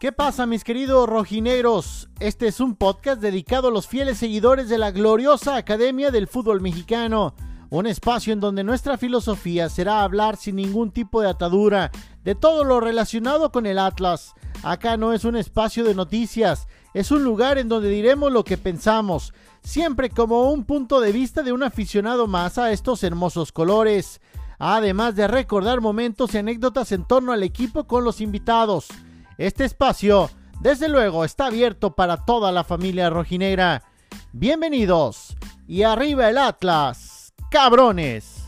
¿Qué pasa mis queridos rojineros? Este es un podcast dedicado a los fieles seguidores de la gloriosa Academia del Fútbol Mexicano, un espacio en donde nuestra filosofía será hablar sin ningún tipo de atadura de todo lo relacionado con el Atlas. Acá no es un espacio de noticias, es un lugar en donde diremos lo que pensamos, siempre como un punto de vista de un aficionado más a estos hermosos colores, además de recordar momentos y anécdotas en torno al equipo con los invitados. Este espacio, desde luego, está abierto para toda la familia rojinegra. Bienvenidos y arriba el Atlas, cabrones.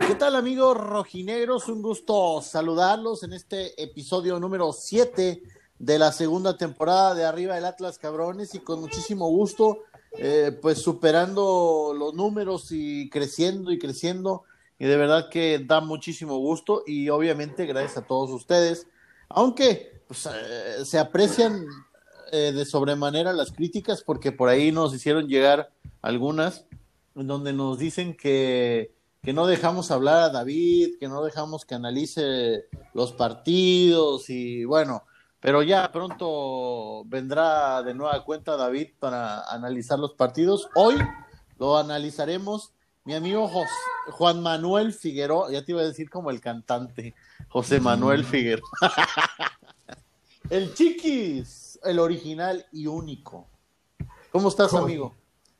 ¿Qué tal amigos rojinegros? Un gusto saludarlos en este episodio número 7 de la segunda temporada de Arriba del Atlas Cabrones y con muchísimo gusto, eh, pues superando los números y creciendo y creciendo. Y de verdad que da muchísimo gusto y obviamente gracias a todos ustedes, aunque pues, eh, se aprecian eh, de sobremanera las críticas porque por ahí nos hicieron llegar algunas donde nos dicen que, que no dejamos hablar a David, que no dejamos que analice los partidos y bueno, pero ya pronto vendrá de nueva cuenta David para analizar los partidos. Hoy lo analizaremos mi amigo Juan Manuel Figueroa, ya te iba a decir como el cantante, José Manuel Figueroa. el Chiquis, el original y único. ¿Cómo estás, amigo?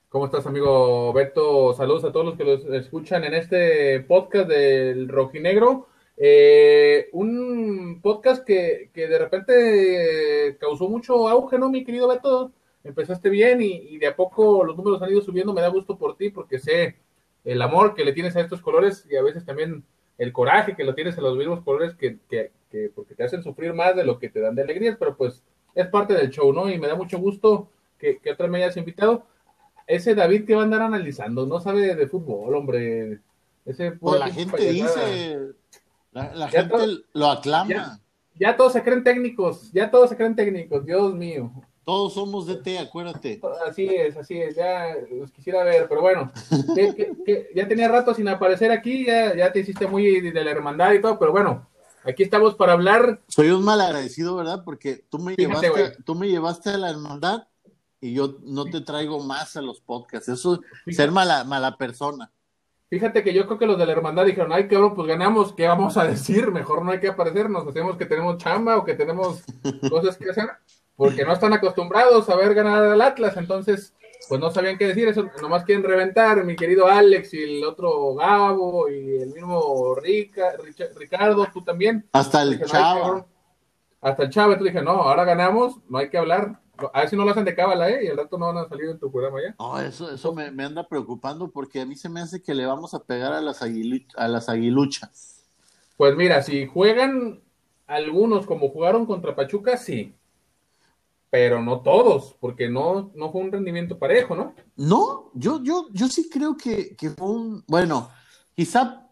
¿Cómo estás, amigo Beto? Saludos a todos los que los escuchan en este podcast del Rojinegro. Eh, un podcast que, que, de repente causó mucho auge, ¿no, mi querido Beto? Empezaste bien y, de a poco los números han ido subiendo. Me da gusto por ti porque sé el amor que le tienes a estos colores y a veces también el coraje que lo tienes a los mismos colores que, que, que porque te hacen sufrir más de lo que te dan de alegrías, pero pues es parte del show, ¿no? Y me da mucho gusto que, que otra me hayas invitado. Ese David que va a andar analizando, no sabe de fútbol, hombre. Ese pues la gente dice, la, gente lo aclama. Ya, todos se creen técnicos, ya todos se creen técnicos, Dios mío. Todos somos de T, acuérdate. Así es, así es, ya los quisiera ver, pero bueno, ya tenía rato sin aparecer aquí, ya, ya te hiciste muy de la hermandad y todo, pero bueno, aquí estamos para hablar. Soy un mal agradecido, ¿verdad? Porque tú me, llevaste, tú me llevaste a la hermandad y yo no te traigo más a los podcasts. Eso es ser mala, mala persona. Fíjate que yo creo que los de la hermandad dijeron, ay cabrón, pues ganamos, ¿qué vamos a decir? Mejor no hay que aparecernos, hacemos que tenemos chamba o que tenemos cosas que hacer, porque no están acostumbrados a ver ganar al Atlas, entonces, pues no sabían qué decir, eso nomás quieren reventar, mi querido Alex y el otro Gabo y el mismo Rica, Ricardo, tú también. Hasta el Chavo. Hasta el Chavo, tú dije, no, ahora ganamos, no hay que hablar, a ver si no lo hacen de cábala, ¿eh? Y al rato no van a salir en tu programa ya. No, eso, eso me, anda preocupando porque a mí se me hace que le vamos a pegar a las, a las aguiluchas. Pues mira, si juegan algunos como jugaron contra Pachuca, sí. Pero no todos, porque no, no fue un rendimiento parejo, ¿no? No, yo, yo, yo sí creo que, que fue un. Bueno, quizá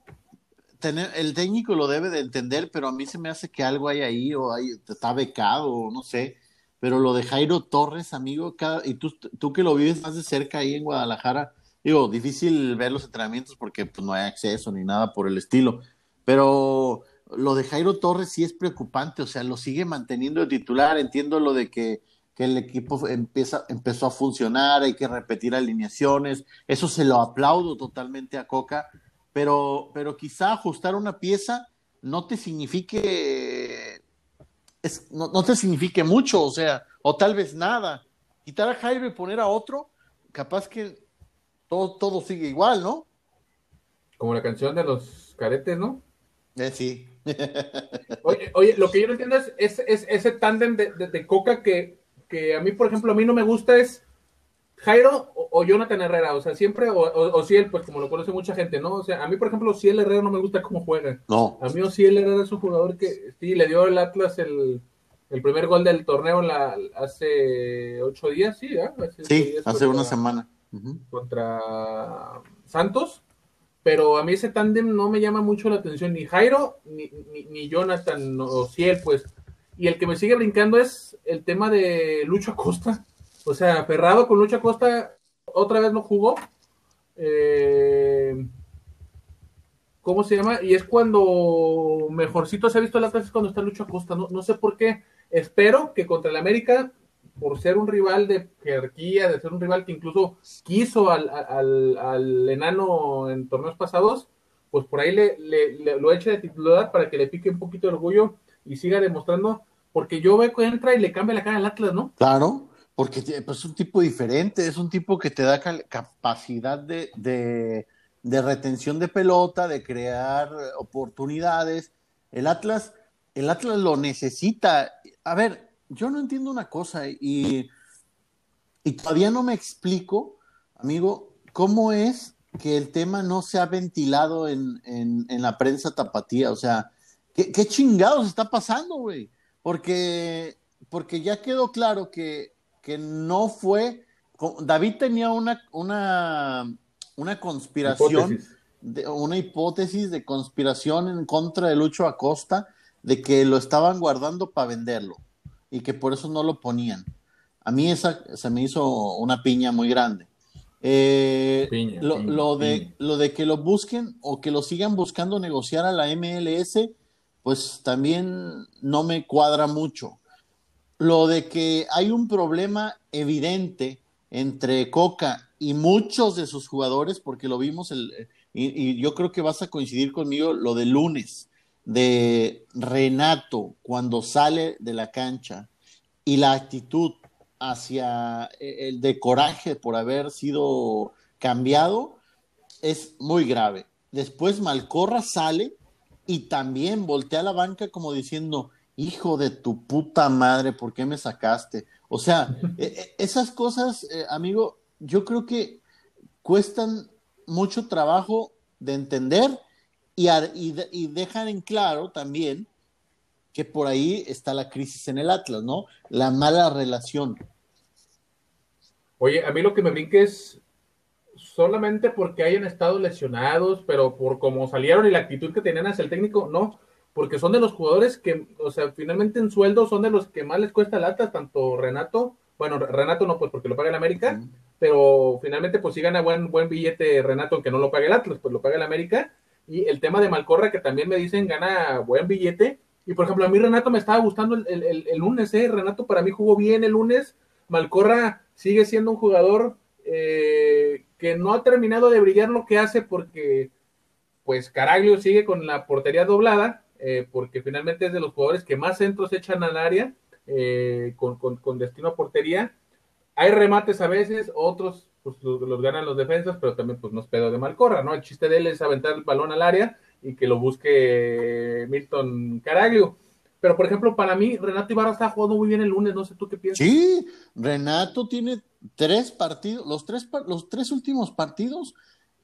tener, el técnico lo debe de entender, pero a mí se me hace que algo hay ahí, o hay, está becado, o no sé pero lo de Jairo Torres, amigo, cada, y tú, tú que lo vives más de cerca ahí en Guadalajara, digo, difícil ver los entrenamientos porque pues, no hay acceso ni nada por el estilo, pero lo de Jairo Torres sí es preocupante, o sea, lo sigue manteniendo de titular, entiendo lo de que, que el equipo empieza, empezó a funcionar, hay que repetir alineaciones, eso se lo aplaudo totalmente a Coca, pero, pero quizá ajustar una pieza no te signifique no, te signifique mucho, o sea, o tal vez nada. Quitar a Jairo y poner a otro, capaz que todo, todo sigue igual, ¿no? Como la canción de los caretes, ¿no? Eh, sí. oye, oye, lo que yo no entiendo es, ese tándem de, Coca que, que a mí, por ejemplo, a mí no me gusta es Jairo o, Jonathan Herrera, o sea, siempre, o, o, Ciel, pues como lo conoce mucha gente, ¿no? O sea, a mí, por ejemplo, Ciel Herrera no me gusta cómo juega. No. A mí Ciel Herrera es un jugador que sí, le dio el Atlas el, el primer gol del torneo la, hace ocho días, sí, ¿eh? Hace sí, hace una semana. Contra Santos, pero a mí ese tándem no me llama mucho la atención, ni Jairo, ni, ni, ni Jonathan o Ciel, pues. Y el que me sigue brincando es el tema de Lucho Acosta O sea, Ferrado con Lucha Costa otra vez no jugó. Eh, ¿Cómo se llama? Y es cuando mejorcito se ha visto el Atlas es cuando está Lucha Costa. No, no sé por qué. Espero que contra el América, por ser un rival de jerarquía, de ser un rival que incluso quiso al, al, al enano en torneos pasados, pues por ahí le, le, lo eche de titular para que le pique un poquito de orgullo y siga demostrando, porque yo veo que entra y le cambia la cara al Atlas, ¿no? Claro, porque pues, es un tipo diferente, es un tipo que te da capacidad de, de, retención de pelota, de crear oportunidades. El Atlas, el Atlas lo necesita. A ver, yo no entiendo una cosa y, y todavía no me explico, amigo, cómo es que el tema no se ha ventilado en, en, en la prensa tapatía. O sea, ¿qué, qué chingados está pasando, güey? Porque, porque ya quedó claro que, que no fue. David tenía una, una, una conspiración, de, una hipótesis de conspiración en contra de Lucho Acosta, de que lo estaban guardando para venderlo y que por eso no lo ponían. A mí esa se me hizo una piña muy grande. Eh, lo, lo, de, lo de que lo busquen o que lo sigan buscando negociar a la MLS, pues también no me cuadra mucho. Lo de que hay un problema evidente entre Coca y muchos de sus jugadores, porque lo vimos, el, y, yo creo que vas a coincidir conmigo, lo de lunes, de Renato cuando sale de la cancha y la actitud hacia eh, el de coraje por haber sido cambiado es muy grave. Después Malcorra sale y también voltea a la banca como diciendo, hijo de tu puta madre, ¿por qué me sacaste? O sea, e, e, esas cosas, eh, amigo, yo creo que cuestan mucho trabajo de entender y, y, y dejan en claro también que por ahí está la crisis en el Atlas, ¿no? La mala relación. Oye, a mí lo que me brinca es solamente porque hayan estado lesionados, pero por cómo salieron y la actitud que tenían hacia el técnico, no, porque son de los jugadores que, o sea, finalmente en sueldo son de los que más les cuesta el Atlas, tanto Renato, bueno, Renato no, pues porque lo paga el América, uh -huh. pero finalmente pues sí gana buen, buen billete Renato, aunque no lo pague el Atlas, pues lo paga el América, y el tema de Malcorra, que también me dicen gana buen billete, y por ejemplo, a mí Renato me estaba gustando el, el, el, lunes, ¿eh? Renato para mí jugó bien el lunes. Malcorra sigue siendo un jugador eh, que no ha terminado de brillar lo que hace porque, pues, Caraglio sigue con la portería doblada, eh, porque finalmente es de los jugadores que más centros echan al área eh, con, con, destino a portería. Hay remates a veces, otros pues, los, los, ganan los defensas, pero también pues no es pedo de Malcorra, ¿no? El chiste de él es aventar el balón al área y que lo busque Milton Caraglio. Pero, por ejemplo, para mí, Renato Ibarra está jugando muy bien el lunes, no sé tú qué piensas. Sí, Renato tiene tres partidos, los tres, los tres últimos partidos,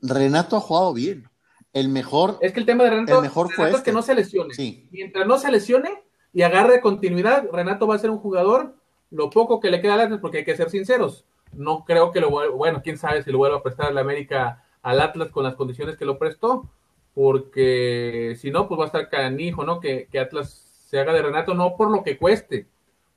Renato ha jugado bien. El mejor. Es que el tema de Renato, el mejor Renato fue es este. que no se lesione. Sí. Mientras no se lesione y agarre continuidad, Renato va a ser un jugador, lo poco que le queda al Atlas, porque hay que ser sinceros. No creo que lo bueno, quién sabe si lo vuelva a prestar al América al Atlas con las condiciones que lo prestó, porque si no, pues va a estar canijo, ¿no? Que, que Atlas se haga de Renato no por lo que cueste,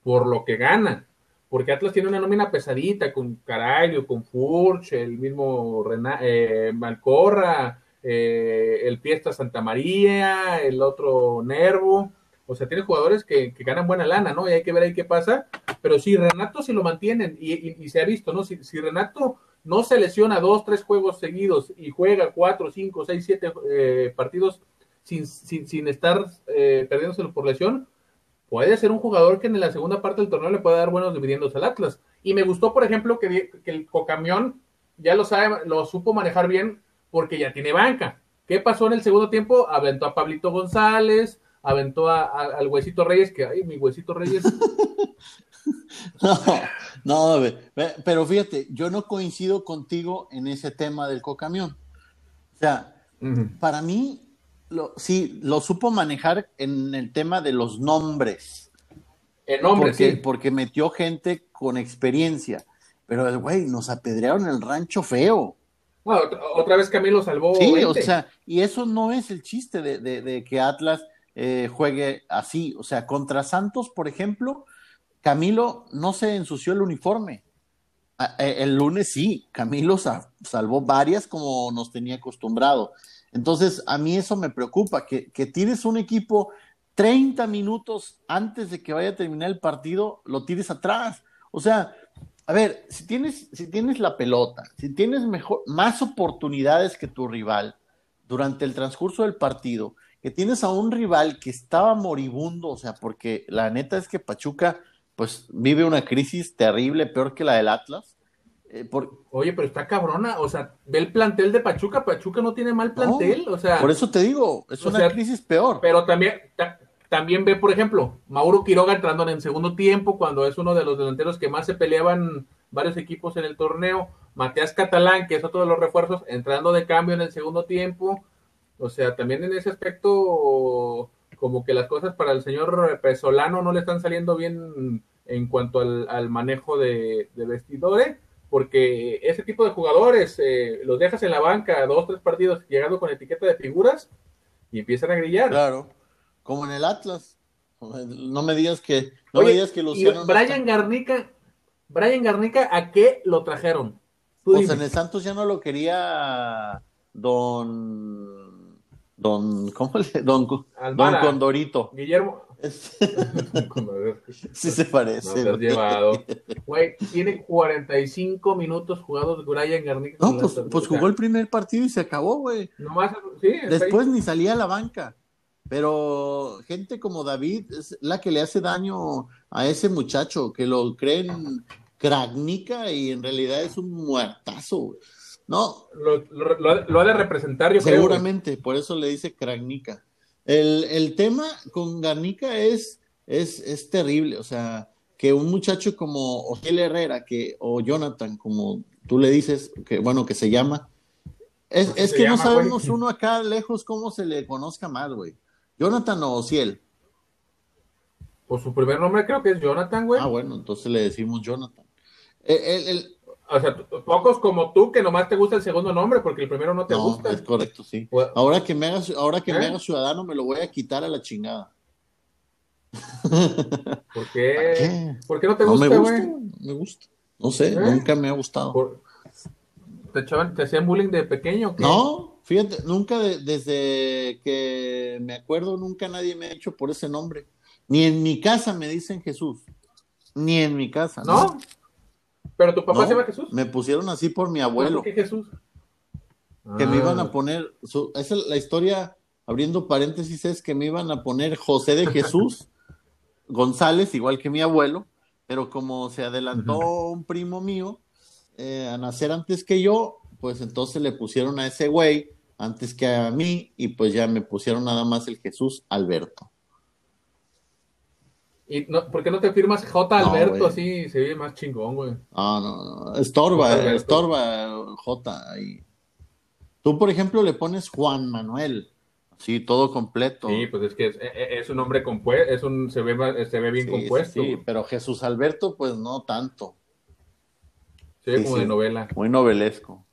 por lo que gana. Porque Atlas tiene una nómina pesadita con Caraglio, con Furch, el mismo Rená, eh, Malcorra, eh, el Fiesta Santa María, el otro Nervo. O sea, tiene jugadores que, ganan buena lana, ¿no? Y hay que ver ahí qué pasa. Pero si Renato si lo mantienen, y, se ha visto, ¿no? Si, si, Renato no se lesiona dos, tres juegos seguidos y juega cuatro, cinco, seis, siete eh, partidos sin, sin, sin estar eh, perdiéndoselo por lesión, puede ser un jugador que en la segunda parte del torneo le pueda dar buenos dividendos al Atlas. Y me gustó, por ejemplo, que, que el Cocamión ya lo sabe, lo supo manejar bien porque ya tiene banca. ¿Qué pasó en el segundo tiempo? Aventó a Pablito González, aventó a, a, al Huesito Reyes, que ay, mi Huesito Reyes. no, no, pero fíjate, yo no coincido contigo en ese tema del Cocamión. O sea, uh -huh. para mí lo, sí, lo supo manejar en el tema de los nombres. El nombre, porque, sí. Porque metió gente con experiencia. Pero, güey, nos apedrearon el rancho feo. Bueno, otra, vez Camilo salvó. Sí, 20. o sea, y eso no es el chiste de, de, de que Atlas eh, juegue así. O sea, contra Santos, por ejemplo, Camilo no se ensució el uniforme. eh, el lunes sí, Camilo salvó varias como nos tenía acostumbrado. Entonces, a mí eso me preocupa, que, que tires un equipo 30 minutos antes de que vaya a terminar el partido, lo tires atrás. O sea, a ver, si tienes, si tienes la pelota, si tienes mejor, más oportunidades que tu rival durante el transcurso del partido, que tienes a un rival que estaba moribundo, o sea, porque la neta es que Pachuca pues vive una crisis terrible, peor que la del Atlas. Eh, Oye, pero está cabrona, o sea, ve el plantel de Pachuca, Pachuca no tiene mal plantel, o sea. Por eso te digo, es una crisis peor. Pero también, también ve, por ejemplo, Mauro Quiroga entrando en el segundo tiempo, cuando es uno de los delanteros que más se peleaban varios equipos en el torneo. Matías Catalán, que es otro de los refuerzos, entrando de cambio en el segundo tiempo. O sea, también en ese aspecto, como que las cosas para el señor Pesolano no le están saliendo bien en cuanto al, manejo de, vestidores, porque ese tipo de jugadores eh, los dejas en la banca dos, tres partidos llegando con etiqueta de figuras y empiezan a grillar. Claro, como en el Atlas. No me digas que, no me digas que Luciano. Brian Garnica, Brian Garnica, ¿a qué lo trajeron? Pues en el Santos ya no lo quería don Don, ¿cómo le? Don, Don Condorito. Guillermo. sí se parece. No, llevado. Güey, tiene 45 minutos jugados Brian Garnica. No, pues, pues, jugó el primer partido y se acabó, güey. sí, Después ni salía a la banca. Pero gente como David es la que le hace daño a ese muchacho, que lo creen Kragnica y en realidad es un muertazo. No. Lo, ha de representar, yo Seguramente, por eso le dice Kragnica. El, tema con Garnica es, es, es terrible, o sea, que un muchacho como Ojel Herrera, que, o Jonathan, como tú le dices, que bueno, que se llama, es, que no sabemos uno acá lejos cómo se le conozca más, güey. Jonathan o Ociel. Pues su primer nombre creo que es Jonathan, güey. Ah, bueno, entonces le decimos Jonathan. el, o sea, pocos como tú que nomás te gusta el segundo nombre porque el primero no te gusta. Es correcto, sí. Ahora que me hagas, ahora que me ¿Eh? haga ciudadano me lo voy a quitar a la chingada. ¿Por qué? ¿Por qué no te gusta, güey? No me gusta. No sé, ¿Eh? nunca me ha gustado. ¿Te, echaban, ¿Te hacían bullying de pequeño? No, fíjate, nunca desde que me acuerdo, nunca nadie me ha hecho por ese nombre. Ni en mi casa me dicen Jesús. Ni en mi casa. ¿No? ¿Pero tu papá se llama Jesús? Me pusieron así por mi abuelo. ¿Por qué Jesús? Que me iban a ah. poner, esa es la historia, abriendo paréntesis, es que me iban a poner José de Jesús González, igual que mi abuelo, pero como se adelantó un primo mío eh, a nacer antes que yo, pues entonces le pusieron a ese güey antes que a mí y pues ya me pusieron nada más el Jesús Alberto. ¿Y no, por qué no te firmas J. Alberto así? Se ve más chingón, güey. Ah, no, no, estorba, estorba J. Ahí. Tú, por ejemplo, le pones Juan Manuel. Sí, todo completo. Sí, pues es que es, e, e, un nombre compuesto, es un, se ve, se ve bien compuesto. Sí, pero Jesús Alberto, pues no tanto. Se ve como de novela. Muy novelesco.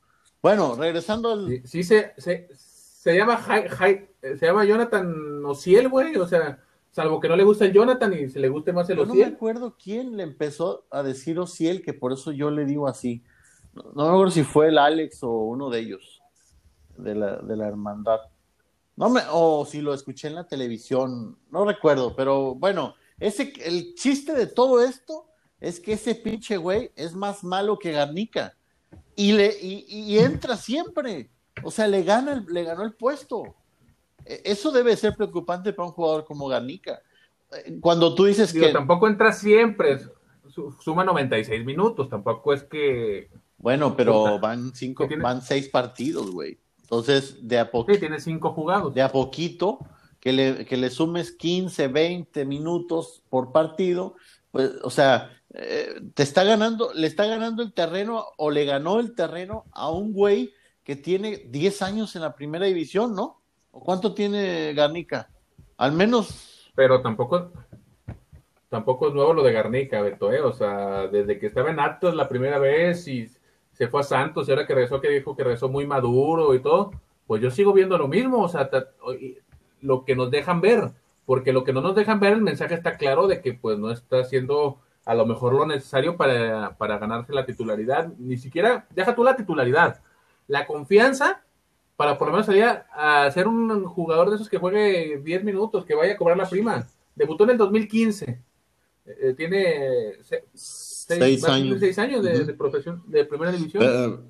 Bueno, regresando al. Sí, se, se, se, llama se llama Jonathan Ociel, güey, o sea Salvo que no le gusta el Jonathan y se le guste más el Ociel. No me acuerdo quién le empezó a decir Ociel, que por eso yo le digo así. No, me acuerdo si fue el Alex o uno de ellos, de la, de la hermandad. No me, o si lo escuché en la televisión, no recuerdo, pero bueno, ese, el chiste de todo esto es que ese pinche güey es más malo que Garnica. Y, le, y, entra siempre. O sea, le, gana le ganó el puesto. E, eso debe ser preocupante para un jugador como Garnica. Eh, cuando tú dices que. Tampoco entra siempre, suma 96 minutos, tampoco es que. Bueno, pero van cinco, van seis partidos, güey. Entonces, de a poquito. Sí, tiene cinco jugados. De a poquito, que le, que le sumes 15, 20 minutos por partido, pues, o sea, eh, te está ganando, le está ganando el terreno o le ganó el terreno a un güey que tiene 10 años en la primera división, ¿no? ¿Cuánto tiene Garnica? Al menos. Pero tampoco, tampoco es nuevo lo de Garnica, Beto, ¿eh? O sea, desde que estaba en Atlas la primera vez y se fue a Santos y ahora que regresó, que dijo que regresó muy maduro y todo, pues yo sigo viendo lo mismo, o sea, lo que nos dejan ver, porque lo que no nos dejan ver, el mensaje está claro de que pues no está siendo a lo mejor lo necesario para, para ganarse la titularidad. Ni siquiera, deja tú la titularidad, la confianza para por lo menos salir a, ser un jugador de esos que juegue 10 minutos, que vaya a cobrar la prima. Debutó en el 2015. Eh, tiene seis, años, seis años de, profesión, de primera división.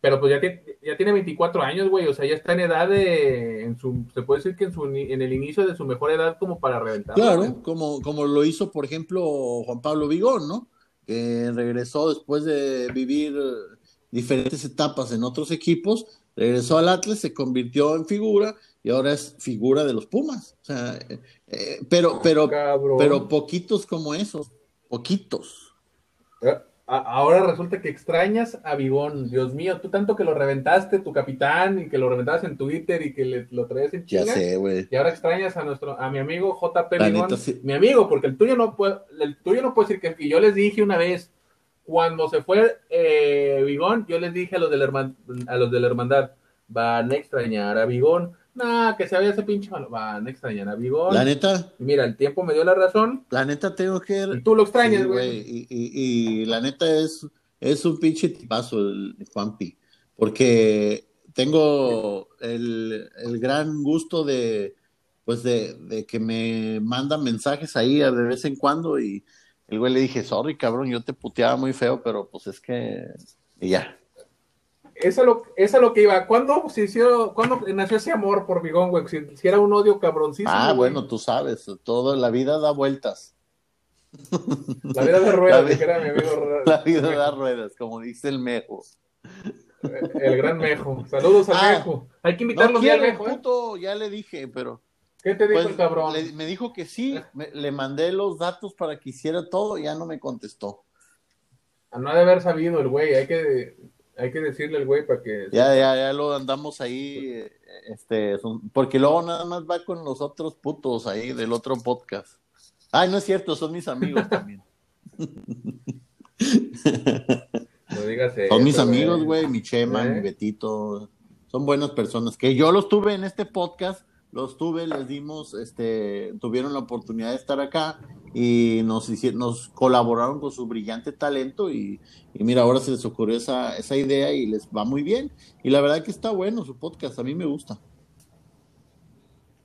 Pero pues ya, tiene, ya tiene 24 años, güey. O sea, ya está en edad de. En su, se puede decir que en, su, en el inicio de su mejor edad, como para reventar. Claro, como, como lo hizo, por ejemplo, Juan Pablo Vigón, ¿no? Que regresó después de vivir diferentes etapas en otros equipos regresó al Atlas, se convirtió en figura y ahora es figura de los Pumas. O sea, eh, eh, pero, pero, pero poquitos como esos, poquitos. Eh, ahora resulta que extrañas a Bigón, Dios mío, tú tanto que lo reventaste, tu capitán, y que lo reventabas en Twitter y que le, lo traes en chinga. Ya sé, güey. Y ahora extrañas a nuestro, a mi amigo JP Bigón, mi amigo, porque el tuyo no puede, el tuyo no puede decir que yo les dije una vez, cuando se fue eh, Bigón, yo les dije a los, del a los de la hermandad, van a extrañar a Bigón. Nah, que se vaya ese pinche malo. Van a extrañar a Bigón. La neta. mira, el tiempo me dio la razón. La neta tengo que. tú lo extrañas, güey. y, y, la neta es, es un pinche tipazo el Juanpi. Porque tengo el, el gran gusto de, pues de, de, que me mandan mensajes ahí de vez en cuando y el güey le dije, sorry, cabrón, yo te puteaba muy feo, pero pues es que... Y ya. Eso es lo, eso es lo que iba. ¿Cuándo, se hicieron, ¿Cuándo nació ese amor por Bigón, güey? Si, era un odio cabroncísimo. Ah, bueno, tú sabes, todo, la vida da vueltas. La vida da ruedas, era mi amigo. La vida da ruedas, como dice el Mejo. El gran Mejo. Saludos al ah, Mejo. Hay que invitarlo no al Mejo. ¿eh? Puto, ya le dije, pero ¿Qué te dijo pues, el cabrón? me dijo que sí, le mandé los datos para que hiciera todo y ya no me contestó. A no de haber sabido el güey, hay que, hay que decirle al güey para que... Ya, ya, ya lo andamos ahí, este, porque luego nada más va con los otros putos ahí del otro podcast. Ay, no es cierto, son mis amigos también. no digas Son mis amigos, güey, mi Chema, mi ¿Eh? Betito, son buenas personas, que yo los tuve en este podcast los tuve, les dimos, este, tuvieron la oportunidad de estar acá y nos, nos colaboraron con su brillante talento y, mira, ahora se les ocurrió esa, esa idea y les va muy bien. Y la verdad que está bueno su podcast, a mí me gusta.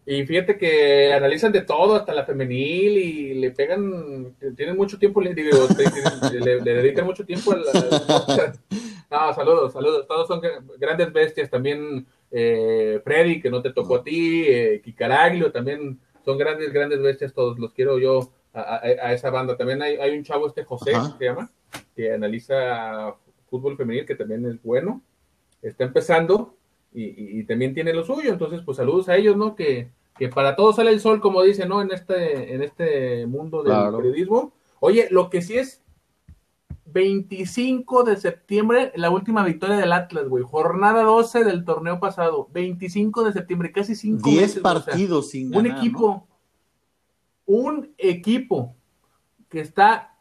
Y fíjate que analizan de todo, hasta la femenil, y le pegan, tienen mucho tiempo, le, digo, le, dedican mucho tiempo al, podcast. No, saludos, saludos. Todos son grandes bestias. También eh, Freddy, que no te tocó a ti, eh, Kikaraglio, también son grandes, grandes bestias. Todos los quiero yo a, esa banda. También hay, hay, un chavo, este José, se llama, que analiza fútbol femenil, que también es bueno. Está empezando y, también tiene lo suyo. Entonces, pues saludos a ellos, ¿no? Que, que para todos sale el sol, como dicen, ¿no? En este, en este mundo del periodismo. Oye, lo que sí es 25 de septiembre, la última victoria del Atlas, güey. Jornada 12 del torneo pasado. 25 de septiembre, casi 5 10 partidos sin Un equipo, un equipo que está,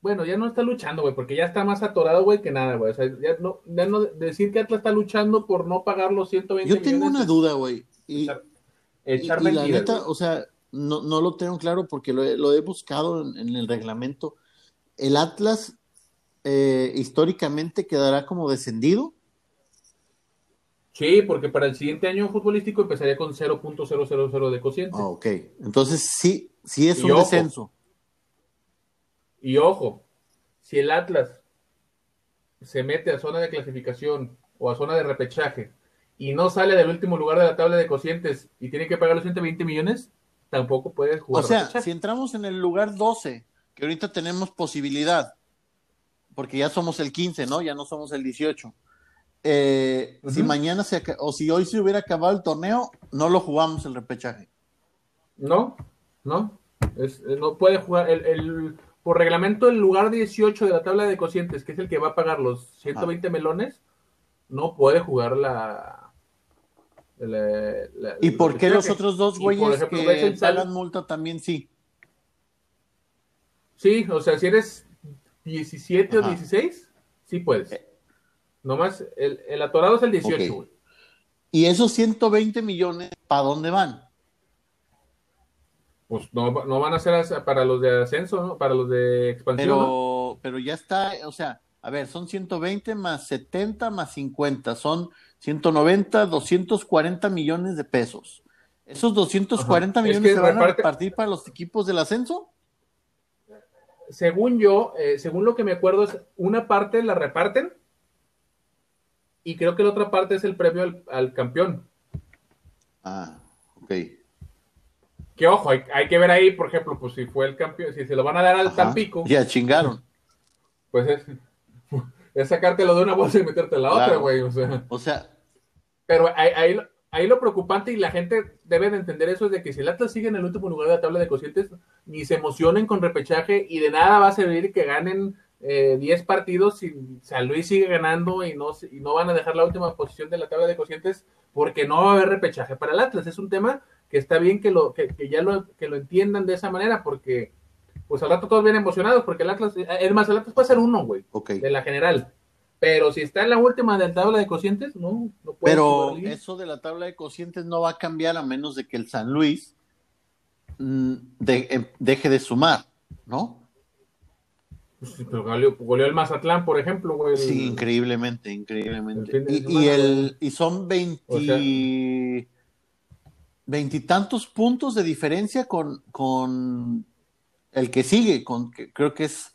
bueno, ya no está luchando, güey, porque ya está más atorado, güey, que nada, güey. O sea, ya no, decir que Atlas está luchando por no pagar los 120 Yo tengo una duda, güey. Y, echar, la neta, o sea, no, no lo tengo claro porque lo he, buscado en el reglamento. El Atlas eh, históricamente quedará como descendido. Sí, porque para el siguiente año futbolístico empezaría con 0.000 de cociente. Ah, ok, entonces sí, sí es un descenso. Y ojo, si el Atlas se mete a zona de clasificación o a zona de repechaje y no sale del último lugar de la tabla de cocientes y tiene que pagar los 120 millones, tampoco puede jugar. O sea, si entramos en el lugar 12, que ahorita tenemos posibilidad, porque ya somos el 15, ¿no? Ya no somos el 18. Eh, si mañana se o si hoy se hubiera acabado el torneo, no lo jugamos el repechaje. No, no, eh, no puede jugar el, por reglamento el lugar 18 de la tabla de cocientes, que es el que va a pagar los 120 ah. melones, no puede jugar la, ¿Y por qué los otros dos güeyes que pagan multa también sí? Sí, o sea, si eres 17 o 16, sí puedes. Eh. Nomás, el, el atorado es el 18, güey. ¿Y esos 120 millones, para dónde van? Pues no, no van a ser para los de ascenso, ¿no? Para los de expansión. Pero, pero ya está, o sea, a ver, son 120 más 70 más 50, son 190, 240 millones de pesos. ¿Esos 240 millones se van a repartir para los equipos del ascenso? Según yo, eh, según lo que me acuerdo, es una parte la reparten y creo que la otra parte es el premio al, campeón. Ah, ok. Que ojo, hay, que ver ahí, por ejemplo, pues si fue el campeón, si se lo van a dar al Tampico. Ya chingaron. Pues es, es sacártelo de una bolsa y meterte en la otra, güey. O sea. O sea. Pero ahí, ahí, lo preocupante y la gente debe de entender eso es de que si el Atlas sigue en el último lugar de la tabla de cocientes, ni se emocionen con repechaje y de nada va a servir que ganen 10 eh, partidos si San Luis sigue ganando y no, y no van a dejar la última posición de la tabla de cocientes porque no va a haber repechaje para el Atlas. Es un tema que está bien que, lo, que, que ya lo, que lo entiendan de esa manera porque pues al rato todos vienen emocionados porque el Atlas, eh, es más, el Atlas puede ser uno, güey, de la general. Pero si está en la última de la tabla de cocientes, no, no puede. Pero eso de la tabla de cocientes no va a cambiar a menos de que el San Luis mm, em, deje de sumar, ¿no? Pues pero goleó, el Mazatlán, por ejemplo, güey. Sí, increíblemente, increíblemente. Y, el, y son 20, veintitantos puntos de diferencia con, con el que sigue, con creo que es.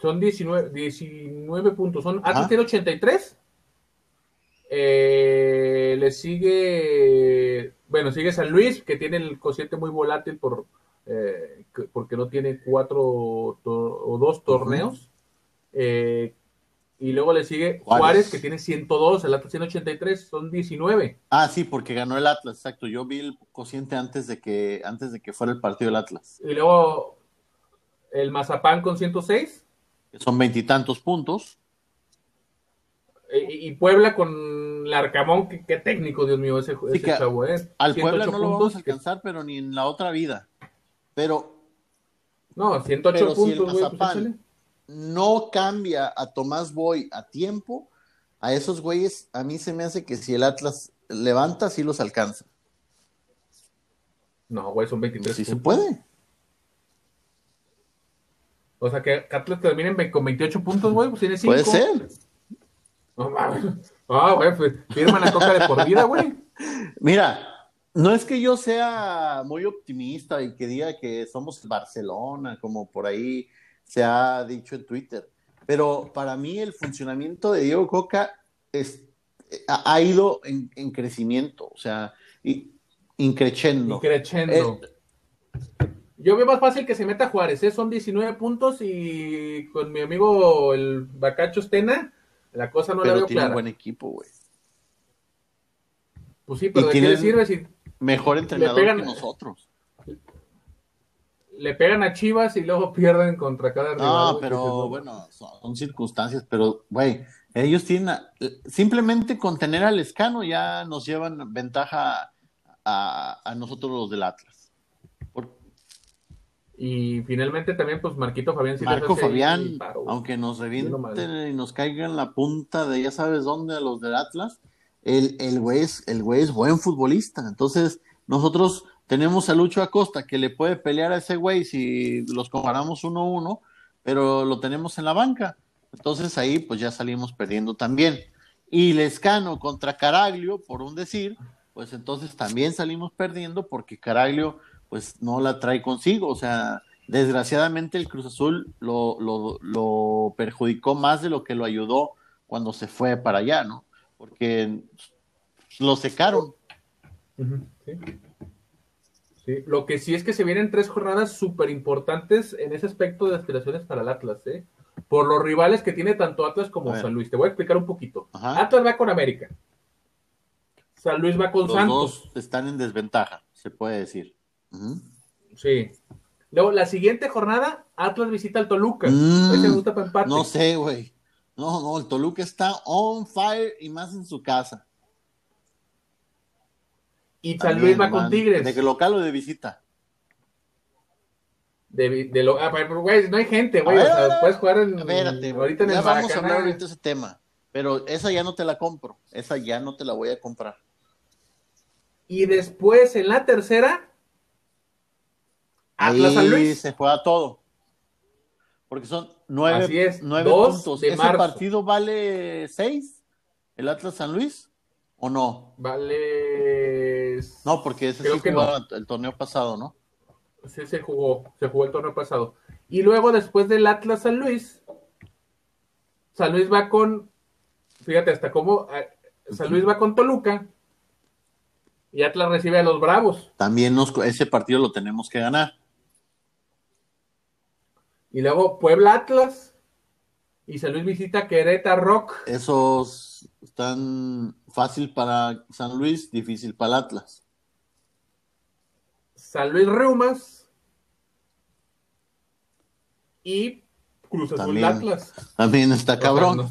Son 19, 19 puntos. Son Atlas tiene 83. Eh, le sigue. Bueno, sigue San Luis, que tiene el cociente muy volátil por eh, porque no tiene cuatro o dos torneos. Eh, y luego le sigue Juárez, que tiene 102, el Atlas tiene 83, son 19. Ah, sí, porque ganó el Atlas, exacto. Yo vi el cociente antes de que antes de que fuera el partido del Atlas. Y luego el Mazapán con 106. Que son veintitantos puntos. Y, Puebla con el Arcamón, qué, técnico, Dios mío, ese, chavo, ¿eh? Al Puebla no lo vamos a alcanzar, pero ni en la otra vida. Pero. No, 108 puntos. Pues no cambia a Tomás Boy a tiempo, a esos güeyes, a mí se me hace que si el Atlas levanta, sí los alcanza. No, güey, son 23. Sí se puede. O sea, que Atlas termine con 28 puntos, güey, pues tiene 5. Puede ser. No mames. Ah, güey, pues firman la coca de por vida, güey. Mira, no es que yo sea muy optimista y que diga que somos Barcelona, como por ahí se ha dicho en Twitter. Pero para mí el funcionamiento de Diego Coca es, ha, ido en, crecimiento, o sea, y, increchendo. Increchendo. Eh, yo veo más fácil que se meta Juárez, ¿eh? son 19 puntos y con mi amigo el Bacacho Stena, la cosa no la veo tiene un buen equipo, güey. Pues sí, pero ¿de qué le sirve si... Mejor entrenador que nosotros le pegan a Chivas y luego pierden contra cada rival. No, pero bueno, son, circunstancias, pero güey, ellos tienen simplemente con tener al escano ya nos llevan ventaja a, nosotros los del Atlas. Y finalmente también, pues Marquito Fabián. Marco Fabián, aunque nos revienten y nos caigan la punta de ya sabes dónde a los del Atlas, el, el güey es, el güey es buen futbolista. Entonces, nosotros tenemos a Lucho Acosta que le puede pelear a ese güey si los comparamos uno a uno, pero lo tenemos en la banca. Entonces ahí pues ya salimos perdiendo también. Y Lescano contra Caraglio, por un decir, pues entonces también salimos perdiendo porque Caraglio pues no la trae consigo. O sea, desgraciadamente el Cruz Azul lo, lo, perjudicó más de lo que lo ayudó cuando se fue para allá, ¿no? Porque lo secaron. Sí. Lo que sí es que se vienen tres jornadas súper importantes en ese aspecto de aspiraciones para el Atlas, ¿eh? Por los rivales que tiene tanto Atlas como San Luis. Te voy a explicar un poquito. Atlas va con América. San Luis va con los Santos. Dos están en desventaja, se puede decir. Sí. Luego, la siguiente jornada, Atlas visita al Toluca. Mm, gusta No sé, güey. No, no, el Toluca está on fire y más en su casa. Y San Luis va con Tigres. ¿De qué local o de visita? De, de lo, ah, güey, no hay gente, güey. O sea, puedes jugar en. Espérate, ahorita en ya vamos a hablar ahorita de ese tema. Pero esa ya no te la compro. Esa ya no te la voy a comprar. Y después en la tercera, Atlas San Luis. se juega todo. Porque son nueve, nueve puntos. ¿Ese partido vale seis? ¿El Atlas San Luis? ¿O no? Vale. No, porque ese sí jugó el torneo pasado, ¿no? Sí, se jugó. Se jugó el torneo pasado. Y luego, después del Atlas San Luis, San Luis va con. Fíjate, hasta cómo. Eh, San Luis va con Toluca. Y Atlas recibe a los Bravos. También nos, ese partido lo tenemos que ganar. Y luego Puebla Atlas. Y San Luis visita Querétaro Rock. Esos están fácil para San Luis, difícil para el Atlas. San Luis Reumas. Y Cruz Azul Atlas. También está cabrón.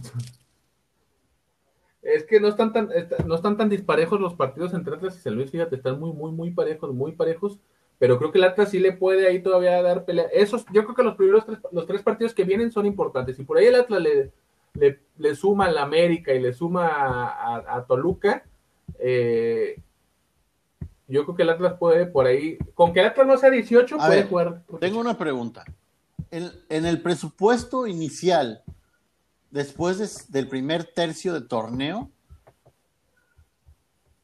Es que no están tan, no están tan disparejos los partidos entre Atlas y San Luis, fíjate, están muy, muy, muy parejos, muy parejos pero creo que el Atlas sí le puede ahí todavía dar pelea. Esos, yo creo que los primeros tres, los tres partidos que vienen son importantes. Y por ahí el Atlas le, le, suma a la América y le suma a, Toluca, eh, yo creo que el Atlas puede por ahí, con que el Atlas no sea 18, puede jugar. Tengo una pregunta. En, en, el presupuesto inicial, después del primer tercio de torneo,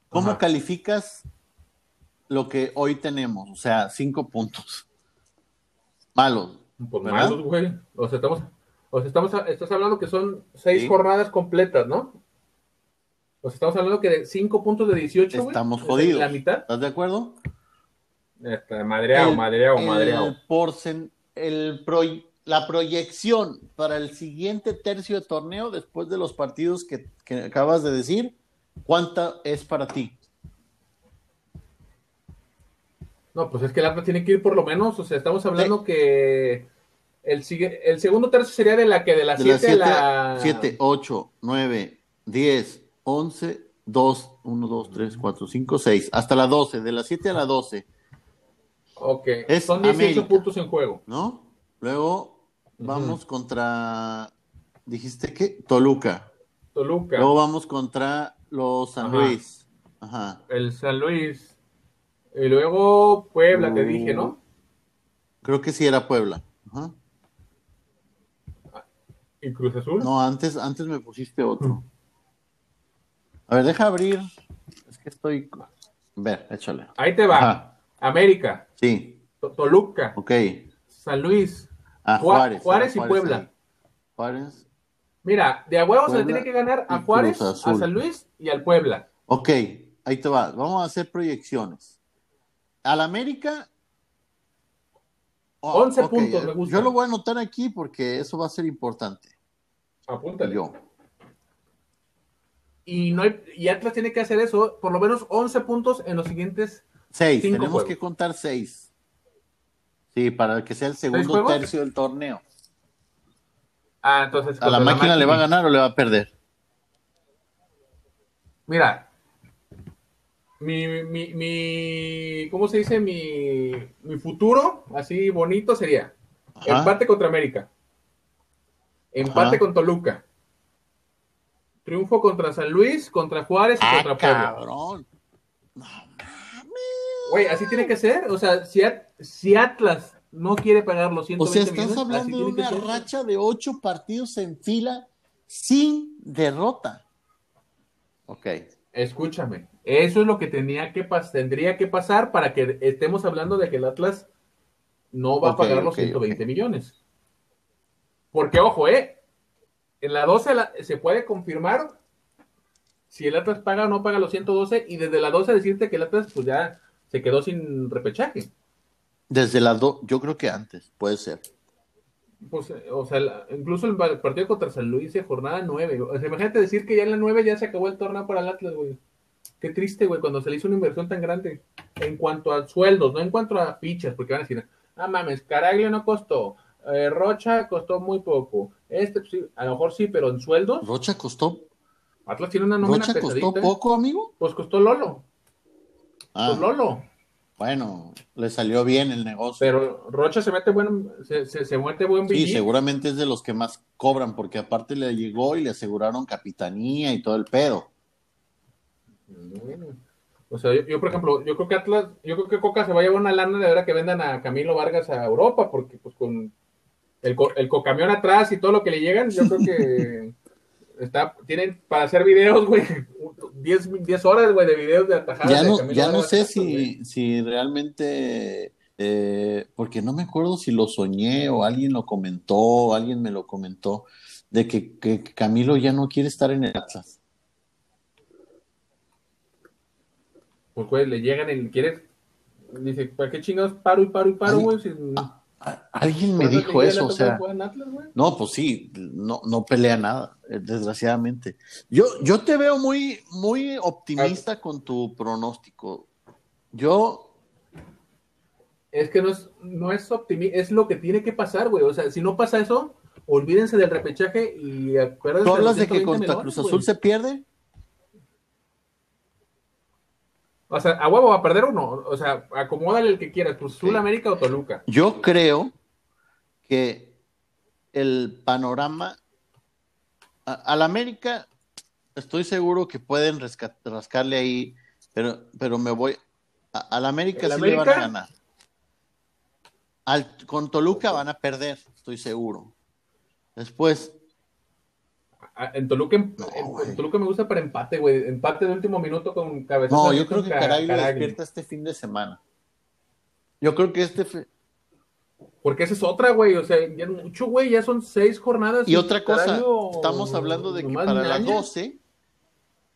¿cómo calificas lo que hoy tenemos, o sea, cinco puntos. Malos. Pues malos, güey. O sea, estamos, o sea, estamos, estás hablando que son seis jornadas completas, ¿no? O sea, estamos hablando que de cinco puntos de 18, Estamos jodidos. La mitad. ¿Estás de acuerdo? Este, madreado, madreado, madreado. El porcen, el la proyección para el siguiente tercio de torneo, después de los partidos que, que acabas de decir, ¿cuánta es para ti? No, pues es que el Atlas tiene que ir por lo menos, o sea, estamos hablando que el, el segundo tercio sería de la que de las 7 a la... 7, 8, 9, 10, 11, 2, 1, 2, 3, 4, 5, 6, hasta la 12, de las 7 a la 12. Ok, son 18 puntos en juego. ¿No? Luego vamos contra, dijiste que Toluca. Toluca. Luego vamos contra los San Luis. Ajá. El San Luis. Y luego Puebla, te dije, ¿no? Creo que sí era Puebla. Ajá. ¿Y Cruz Azul? No, antes, antes me pusiste otro. A ver, deja abrir. Es que estoy. Ver, échale. Ahí te va. América. Sí. Toluca. Ok. San Luis. Ah, Juárez. Juárez, y Puebla. Juárez. Mira, de a huevos se le tiene que ganar a Juárez, a San Luis y al Puebla. Ok, ahí te va. Vamos a hacer proyecciones. Al América. 11 puntos, me gusta. Yo lo voy a anotar aquí porque eso va a ser importante. Apúntale. Yo. Y, no y Atlas tiene que hacer eso, por lo menos 11 puntos en los siguientes. 6, tenemos que contar 6. Sí, para que sea el segundo tercio del torneo. Ah, entonces. ¿A la máquina le va a ganar o le va a perder? Mira, mi, mi, mi, ¿cómo se dice? Mi, mi futuro, así bonito, sería empate contra América, empate con Toluca, triunfo contra San Luis, contra Juárez y ah, contra Puebla. Cabrón. Güey, así tiene que ser. O sea, si, si Atlas no quiere pagar los 120 O sea, estás hablando de una racha de ocho partidos en fila sin derrota. Ok. Escúchame, eso es lo que tenía que tendría que pasar para que estemos hablando de que el Atlas no va a pagar los 120 millones. Porque, ojo, ¿eh? En la 12 se puede confirmar si el Atlas paga o no paga los 112 y desde la 12 decirte que el Atlas pues ya se quedó sin repechaje. Desde la 2, yo creo que antes, puede ser. Pues, eh, o sea, incluso el partido contra San Luis de jornada 9. O sea, imagínate decir que ya en la 9 ya se acabó el torneo para el Atlas, güey. Qué triste, güey, cuando se le hizo una inversión tan grande en cuanto a sueldos, no en cuanto a fichas, porque van a decir, ah, mames, Caraglio no costó, eh, Rocha costó muy poco. Este, pues, sí, a lo mejor sí, pero en sueldos. Rocha costó. Atlas tiene una nómina ¿Rocha costó poco, amigo? Pues costó Lolo. Ah. Pues Lolo. Bueno, le salió bien el negocio. Pero Rocha se mete buen, se, se, mete buen Sí, seguramente es de los que más cobran, porque aparte le llegó y le aseguraron capitanía y todo el pedo. O sea, yo, por ejemplo, yo creo que Atlas, yo creo que Coca se va a llevar una lana de verdad que vendan a Camilo Vargas a Europa, porque pues con el, el cocamión atrás y todo lo que le llegan, yo creo que está, tienen para hacer videos, güey, 10, horas, güey, de videos de atajadas. Ya no, ya no sé si, si realmente, eh, porque no me acuerdo si lo soñé o alguien lo comentó, alguien me lo comentó, de que, que Camilo ya no quiere estar en el Atlas. Pues, güey, le llegan y quiere, dice, ¿para qué chingados paro y paro y paro, güey? Alguien me dijo eso, o sea. no, pues sí, no, no pelea nada, eh, desgraciadamente. Yo, yo te veo muy, muy optimista con tu pronóstico. Yo. Es que no es, no es optimista, es lo que tiene que pasar, güey. O sea, si no pasa eso, olvídense del repechaje y acuérdense. ¿Tú hablas de, que contra Cruz Azul se pierde? O sea, a huevo va a perder uno. O sea, acomódale el que quieras, Cruz Azul, América o Toluca. Yo creo que el panorama al América estoy seguro que pueden rascarle ahí, pero, pero me voy. al América sí le van a ganar. Al, con Toluca van a perder, estoy seguro. Después, en Toluca, en, Toluca me gusta para empate, güey. Empate de último minuto con cabeza. No, yo creo que Caray lo despierta este fin de semana. Yo creo que este. Porque esa es otra, güey. O sea, ya mucho, güey. Ya son seis jornadas. Y, otra cosa, estamos hablando de que para las 12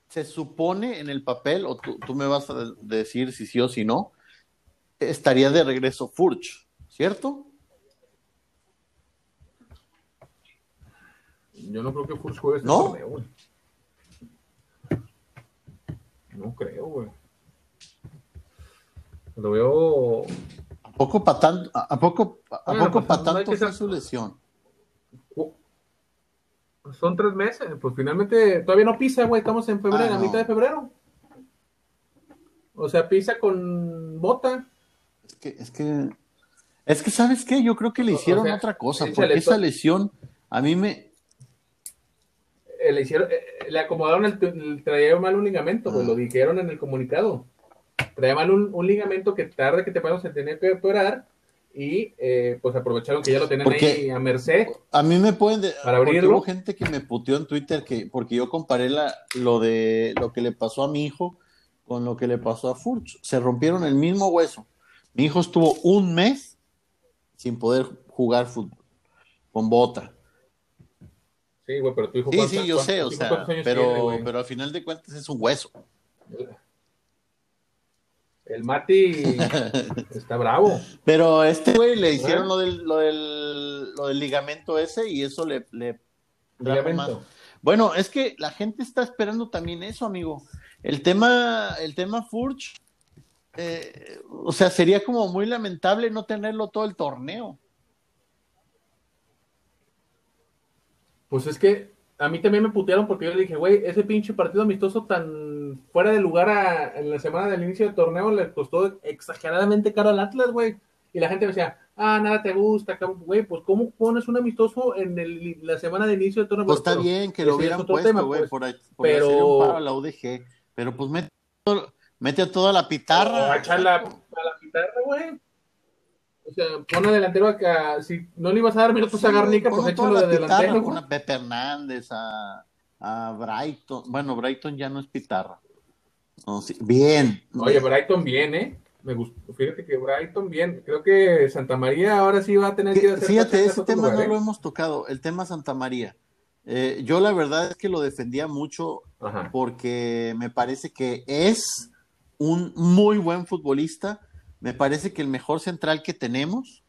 se supone en el papel, o tú, tú, me vas a decir si sí o si no, estaría de regreso Furch, ¿cierto? Yo no creo que juegue este ¿No? güey. No creo, güey. Lo veo. ¿A poco para tanto, a poco, a poco pa tanto fue su lesión? Son tres meses, pues finalmente todavía no pisa, güey. Estamos en febrero, ah, a mitad de febrero. O sea, pisa con bota. Es que, es que, es que, ¿sabes qué? Yo creo que le hicieron otra cosa, porque esa lesión a mí me, le hicieron, eh, eh, le acomodaron el, traía mal un ligamento, pues lo dijeron en el comunicado. Traía mal un, ligamento que tarde que te podemos tener que operar y pues aprovecharon que ya lo tenían ahí a merced. A mí me pueden para abrirlo. Hubo gente que me puteó en Twitter que porque yo comparé la, lo de lo que le pasó a mi hijo con lo que le pasó a Furch. Se rompieron el mismo hueso. Mi hijo estuvo un mes sin poder jugar fútbol con bota. Sí, güey, pero tu hijo. Sí, sí, yo sé, o sea, pero, pero al final de cuentas es un hueso. El Mati está bravo. Pero este güey le hicieron lo del, lo del, lo del ligamento ese y eso le, le ligamento. Bueno, es que la gente está esperando también eso, amigo. El tema, el tema Furch, eh, o sea, sería como muy lamentable no tenerlo todo el torneo. Pues es que a mí también me putearon porque yo le dije, güey, ese pinche partido amistoso tan fuera de lugar en la semana del inicio del torneo le costó exageradamente caro al Atlas, güey. Y la gente me decía, ah, nada te gusta, güey, pues ¿cómo pones un amistoso en el, la semana de inicio del torneo? Pues está bien que lo hubieran puesto, güey, pues. por, por pero... un paro a la UDG, pero pues mete, mete a toda la pitarra. a la, a la pitarra, güey. O sea, pon a delantero acá. Si no le ibas a dar minutos a Garnica, pues échalo de delantero. Con a Pepe Hernández, a, a Brighton. Bueno, Brighton ya no es pitarra. Bien. Oye, Brighton bien, ¿eh? Me gustó. Fíjate que Brighton bien. Creo que Santa María ahora sí va a tener que hacer. Fíjate, ese tema no lo hemos tocado. El tema Santa María. Eh, yo la verdad es que lo defendía mucho porque me parece que es un muy buen futbolista me parece que el mejor central que tenemos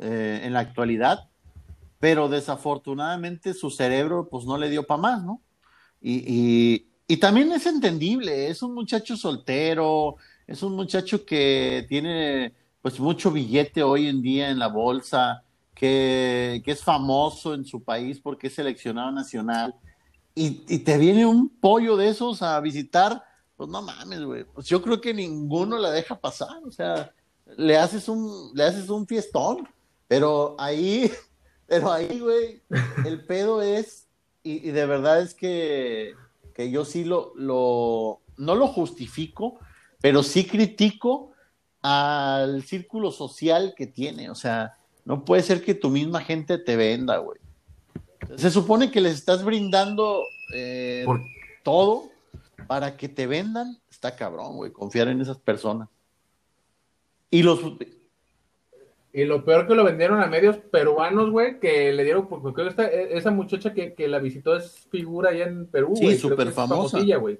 eh, en la actualidad, pero desafortunadamente su cerebro pues no le dio para más, ¿no? Y, y, también es entendible, es un muchacho soltero, es un muchacho que tiene pues mucho billete hoy en día en la bolsa, que, que es famoso en su país porque es seleccionado nacional, y, y te viene un pollo de esos a visitar pues no mames, güey. Pues yo creo que ninguno la deja pasar. O sea, le haces un, le haces un fiestón. Pero ahí, pero ahí, güey, el pedo es, y, de verdad es que, que yo sí lo, lo, no lo justifico, pero sí critico al círculo social que tiene. O sea, no puede ser que tu misma gente te venda, güey. Se supone que les estás brindando eh, todo para que te vendan. Está cabrón, güey, confiar en esas personas. Y los y lo peor que lo vendieron a medios peruanos, güey, que le dieron, porque creo que esa muchacha que, la visitó es figura allá en Perú, güey. Sí, súper famosa. Famosilla, güey.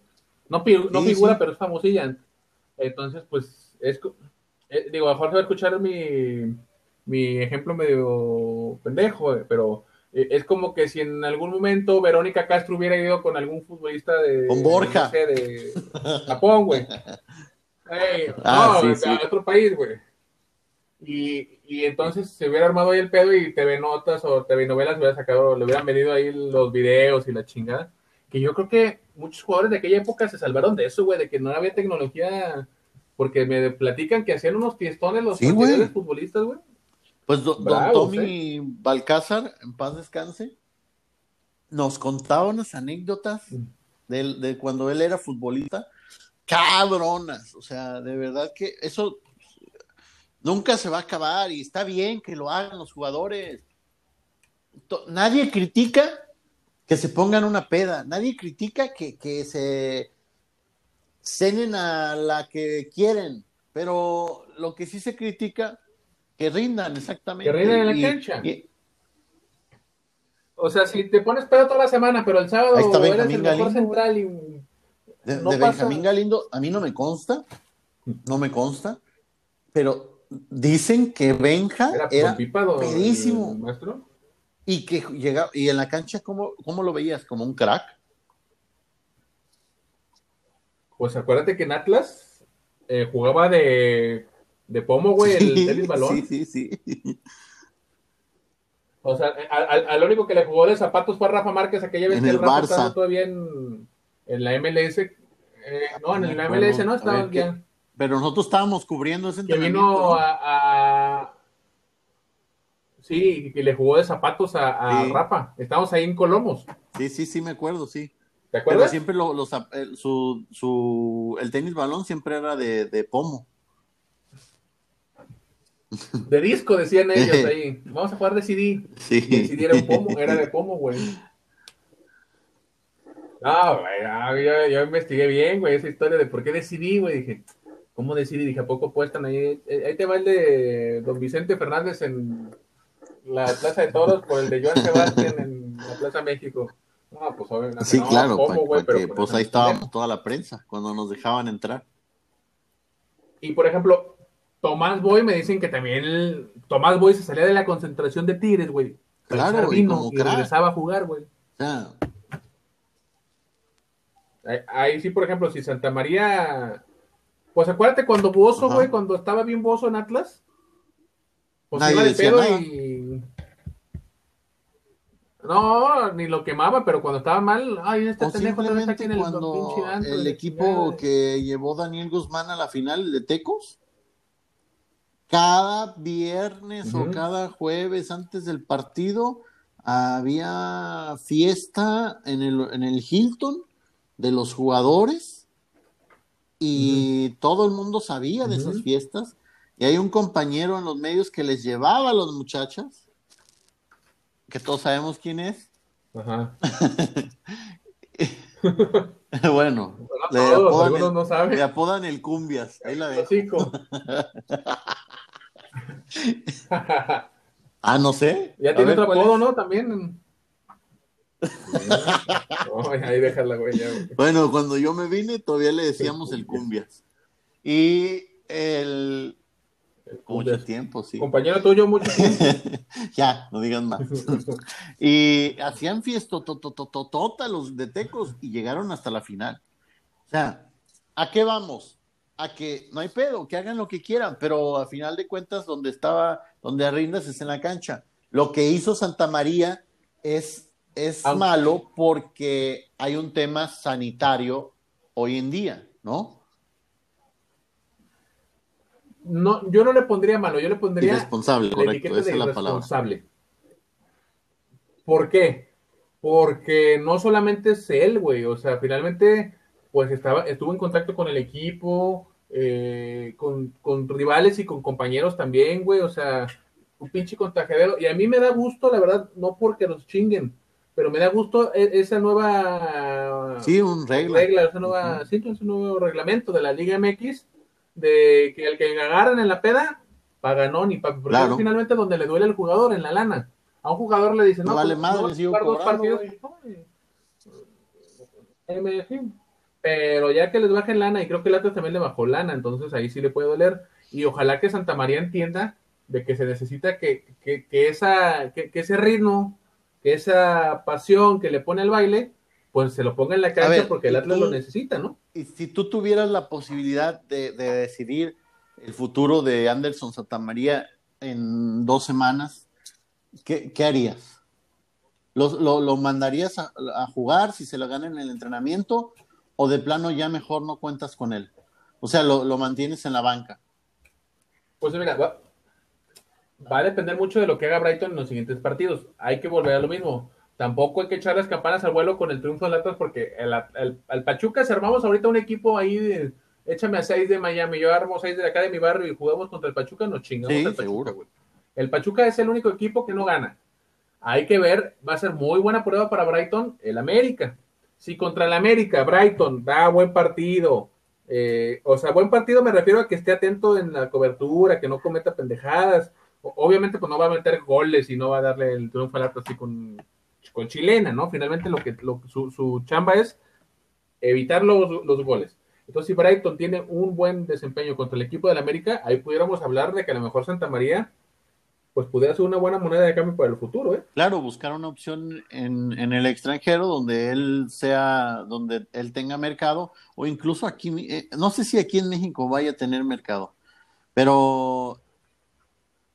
No, no figura, pero es famosilla. Entonces, pues, es, eh, digo, a mejor se va a escuchar mi, mi ejemplo medio pendejo, güey, pero es como que si en algún momento Verónica Castro hubiera ido con algún futbolista de... Con Borja. No sé, de Japón, güey. ah, no, sí, a otro país, güey. Y, y, entonces se hubiera armado ahí el pedo y TV Notas o TV Novelas hubiera sacado, le hubieran venido ahí los videos y la chingada. Que yo creo que muchos jugadores de aquella época se salvaron de eso, güey, de que no había tecnología. Porque me platican que hacían unos tiestones los futbolistas, güey. Pues don Tommy Balcázar, en paz descanse, nos contaba unas anécdotas mm. de, de cuando él era futbolista cabronas. O sea, de verdad que eso nunca se va a acabar y está bien que lo hagan los jugadores. Nadie critica que se pongan una peda, nadie critica que, se cenen a la que quieren, pero lo que sí se critica, que rindan exactamente. Que rindan en la cancha. o sea, si te pones pedo toda la semana, pero el sábado eres el mejor central y... De, Benjamín Galindo, a mí no me consta, no me consta, pero dicen que Benja era, pedísimo. Maestro? Y que llegaba, y en la cancha, ¿cómo, ¿cómo lo veías? ¿Como un crack? Pues acuérdate que en Atlas eh, jugaba de, de pomo, güey, el tenis balón. Sí, sí, sí. O sea, al, único que le jugó de zapatos fue a Rafa Márquez, aquella vez que el Rafa estaba todavía en, en la MLS. Eh, no, en la MLS no, estaba ya. Pero nosotros estábamos cubriendo ese Que vino a, Sí, que le jugó de zapatos a, Rafa. Estábamos ahí en Colomos. Sí, sí, sí, me acuerdo, sí. ¿Te acuerdas? Pero siempre lo, los, el, su, su, el tenis balón siempre era de, de pomo. De disco, decían ellos ahí. Vamos a jugar de CD. Sí. El CD era un pomo, era de pomo, güey. No, güey, yo, yo, investigué bien, güey, esa historia de por qué decidí, güey. Dije, ¿Cómo decidí? Dije, ¿a poco puestan ahí? Eh, ahí te va el de don Vicente Fernández en la Plaza de Toros por el de Joan Sebastián en la Plaza México. No, pues obviamente. Sí, claro, pues ahí estábamos toda la prensa cuando nos dejaban entrar. Y por ejemplo, Tomás Boy me dicen que también Tomás Boy se salía de la concentración de Tigres, güey. Claro, güey, y regresaba a jugar, güey. ahí sí, por ejemplo, si Santa María pues acuérdate cuando Bozo, güey, cuando estaba bien Bozo en Atlas. Pues iba de pedo y. No, ni lo quemaba, pero cuando estaba mal, ay, este pendejo está aquí en el cuando el equipo que llevó Daniel Guzmán a la final de Tecos, cada viernes o cada jueves antes del partido había fiesta en el, en el Hilton de los jugadores y todo el mundo sabía de esas fiestas. Y hay un compañero en los medios que les llevaba a las muchachas, que todos sabemos quién es. Ajá. bueno, le, apodan el, no le, apodan el, Cumbias. Ahí la ves. ah, no sé. Ya tiene otro apodo, ¿no? También. ahí déjala, güey, Bueno, cuando yo me vine, todavía le decíamos el cumbias. Y el. Mucho tiempo, sí. Compañero tuyo, mucho tiempo. ya, no digan más. y hacían fiesta tota los de Tecos y llegaron hasta la final. O sea, ¿a qué vamos? A que no hay pedo, que hagan lo que quieran, pero a final de cuentas, donde estaba, donde arrindas es en la cancha. Lo que hizo Santa María es es malo porque hay un tema sanitario hoy en día, ¿no? No, yo no le pondría malo, yo le pondría responsable, correcto, esa es la palabra. ¿Por qué? Porque no solamente es él, güey, o sea, finalmente, pues estaba, estuvo en contacto con el equipo, eh, con, con, rivales y con compañeros también, güey, o sea, un pinche contagiadero. Y a mí me da gusto, la verdad, no porque nos chinguen, pero me da gusto e, esa nueva sí, un regla. esa nueva, sí, ese nuevo reglamento de la Liga MX, de que el que agarran en la peda, paga no, ni paga, porque finalmente donde le duele al jugador, en la lana. A un jugador le dicen, no, vale pues, madre, no, dos partidos. Pero ya que les bajen lana, y creo que el Atlas también le bajó lana, entonces ahí sí le puede doler. Y ojalá que Santa María entienda de que se necesita que, que, que esa, que, ese ritmo, que esa pasión que le pone al baile, pues se lo ponga en la cancha porque el Atlas lo necesita, ¿no? Y si tú tuvieras la posibilidad de, de decidir el futuro de Anderson Santa María en dos semanas, ¿qué, qué harías? ¿Lo, lo, lo mandarías a, a, jugar si se lo gana en el entrenamiento o de plano ya mejor no cuentas con él? O sea, lo, lo mantienes en la banca. Pues mira, va, va, a depender mucho de lo que haga Brighton en los siguientes partidos. Hay que volver a lo mismo. Tampoco hay que echar las campanas al vuelo con el triunfo de Atlas porque el, el, el, Pachuca, si armamos ahorita un equipo ahí de échame a seis de Miami, yo armo seis de acá de mi barrio y jugamos contra el Pachuca, nos chingamos sí, al Pachuca, güey. El Pachuca es el único equipo que no gana. Hay que ver, va a ser muy buena prueba para Brighton, el América. Si contra el América, Brighton da buen partido, eh, o sea, buen partido me refiero a que esté atento en la cobertura, que no cometa pendejadas. Obviamente, pues no va a meter goles y no va a darle el triunfo al Atlas así con, con chilena, ¿no? Finalmente, lo que lo, su, su, chamba es evitar los, goles. Entonces, si Brighton tiene un buen desempeño contra el equipo del América, ahí pudiéramos hablar de que a lo mejor Santa María pues pudiera ser una buena moneda de cambio para el futuro, ¿eh? Claro, buscar una opción en, en, el extranjero donde él sea, donde él tenga mercado, o incluso aquí, eh, no sé si aquí en México vaya a tener mercado, pero...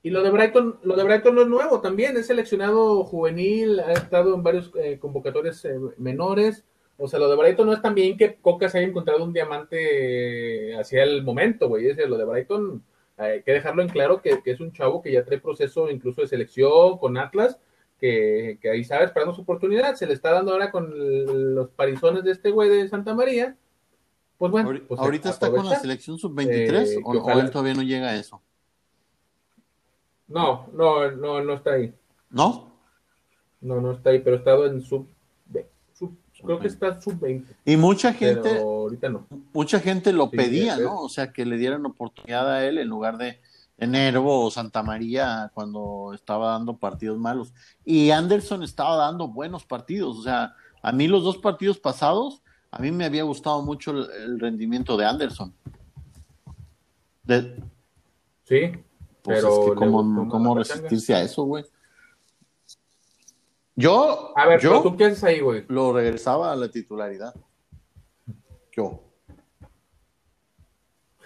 Y lo de Brighton, lo de Brighton no es nuevo también, es seleccionado juvenil, ha estado en varios eh, convocatorios eh, menores, o sea, lo de Brighton no es también que Coca se haya encontrado un diamante hacia el momento, güey, es lo de Brighton hay que dejarlo en claro que, que, es un chavo que ya trae proceso incluso de selección con Atlas, que, que, ahí sabe esperando su oportunidad, se le está dando ahora con el, los parizones de este güey de Santa María. Pues bueno, pues ahorita está con la selección sub-23 eh, o, o, él todavía no llega a eso. No, no, no, no está ahí. ¿No? No, no está ahí, pero estado en sub creo que está sub-20. Y mucha gente, ahorita no. mucha gente lo sí, pedía, ¿no? O sea, que le dieran oportunidad a él en lugar de, de Nervo o Santa María cuando estaba dando partidos malos. Y Anderson estaba dando buenos partidos, o sea, a mí los dos partidos pasados, a mí me había gustado mucho el, el rendimiento de Anderson. De... Sí, pues pero es que cómo, cómo resistirse a eso, güey. Yo, a ver, yo ¿tú qué haces ahí, güey? Lo regresaba a la titularidad. Yo.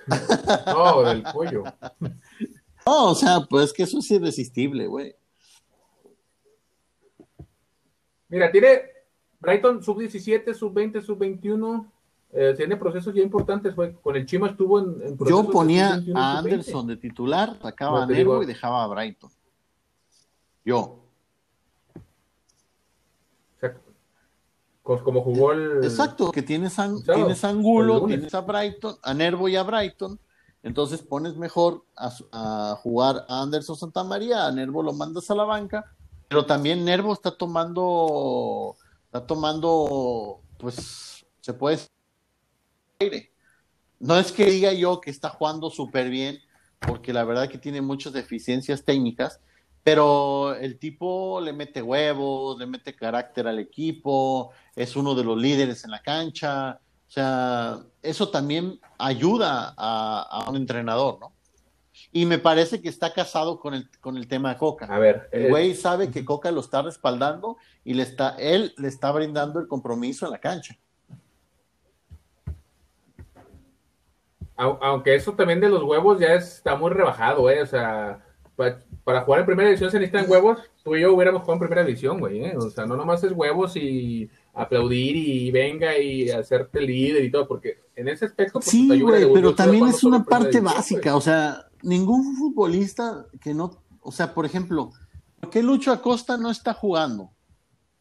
No, del pollo. No, o sea, pues que eso es irresistible, güey. Mira, tiene Brighton sub-17, sub-20, sub-21. Eh, tiene procesos ya importantes, güey. Con el Chima estuvo en, en Yo ponía a Anderson de titular, sacaba no, a Nervo digo... y dejaba a Brighton. Yo. como jugó el. Exacto, que tienes, tienes Angulo, tienes a Brighton, a Nervo y a Brighton. Entonces pones mejor a, a, jugar a Anderson Santa María, a Nervo lo mandas a la banca, pero también Nervo está tomando, está tomando, pues, se puede decir, no es que diga yo que está jugando súper bien, porque la verdad que tiene muchas deficiencias técnicas, pero el tipo le mete huevos, le mete carácter al equipo, es uno de los líderes en la cancha, o sea, eso también ayuda a, a un entrenador, ¿no? Y me parece que está casado con el, con el tema de Coca. A ver, el güey eh, sabe que Coca lo está respaldando y le está, él le está brindando el compromiso en la cancha. Aunque eso también de los huevos ya está muy rebajado, ¿eh? O sea, para jugar en primera división se necesitan huevos. Tú y yo hubiéramos jugado en primera división, güey. ¿eh? O sea, no nomás es huevos y aplaudir y venga y hacerte líder y todo, porque en ese aspecto. Pues, sí, güey, pero también es una parte básica. Wey. O sea, ningún futbolista que no. O sea, por ejemplo, ¿por qué Lucho Acosta no está jugando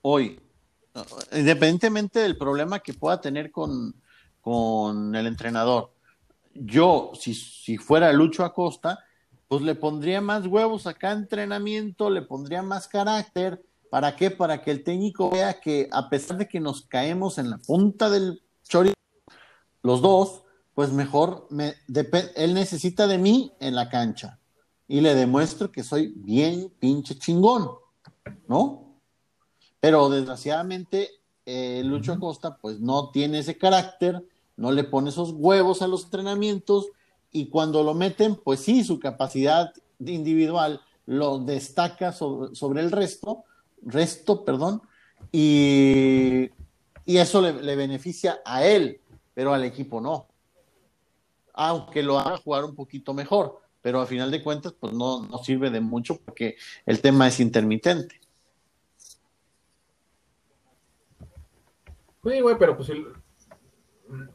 hoy? Independientemente del problema que pueda tener con, con el entrenador. Yo, si, si fuera Lucho Acosta, pues le pondría más huevos a cada entrenamiento, le pondría más carácter. ¿Para qué? Para que el técnico vea que a pesar de que nos caemos en la punta del chorizo, los dos, pues mejor me, él necesita de mí en la cancha y le demuestro que soy bien pinche chingón, ¿no? Pero desgraciadamente eh, Lucho Acosta pues no tiene ese carácter, no le pone esos huevos a los entrenamientos y cuando lo meten, pues sí, su capacidad individual lo destaca sobre, el resto, resto, perdón, y, y eso le, beneficia a él, pero al equipo no. Aunque lo haga jugar un poquito mejor, pero a final de cuentas, pues no, no sirve de mucho porque el tema es intermitente. Sí, güey, pero pues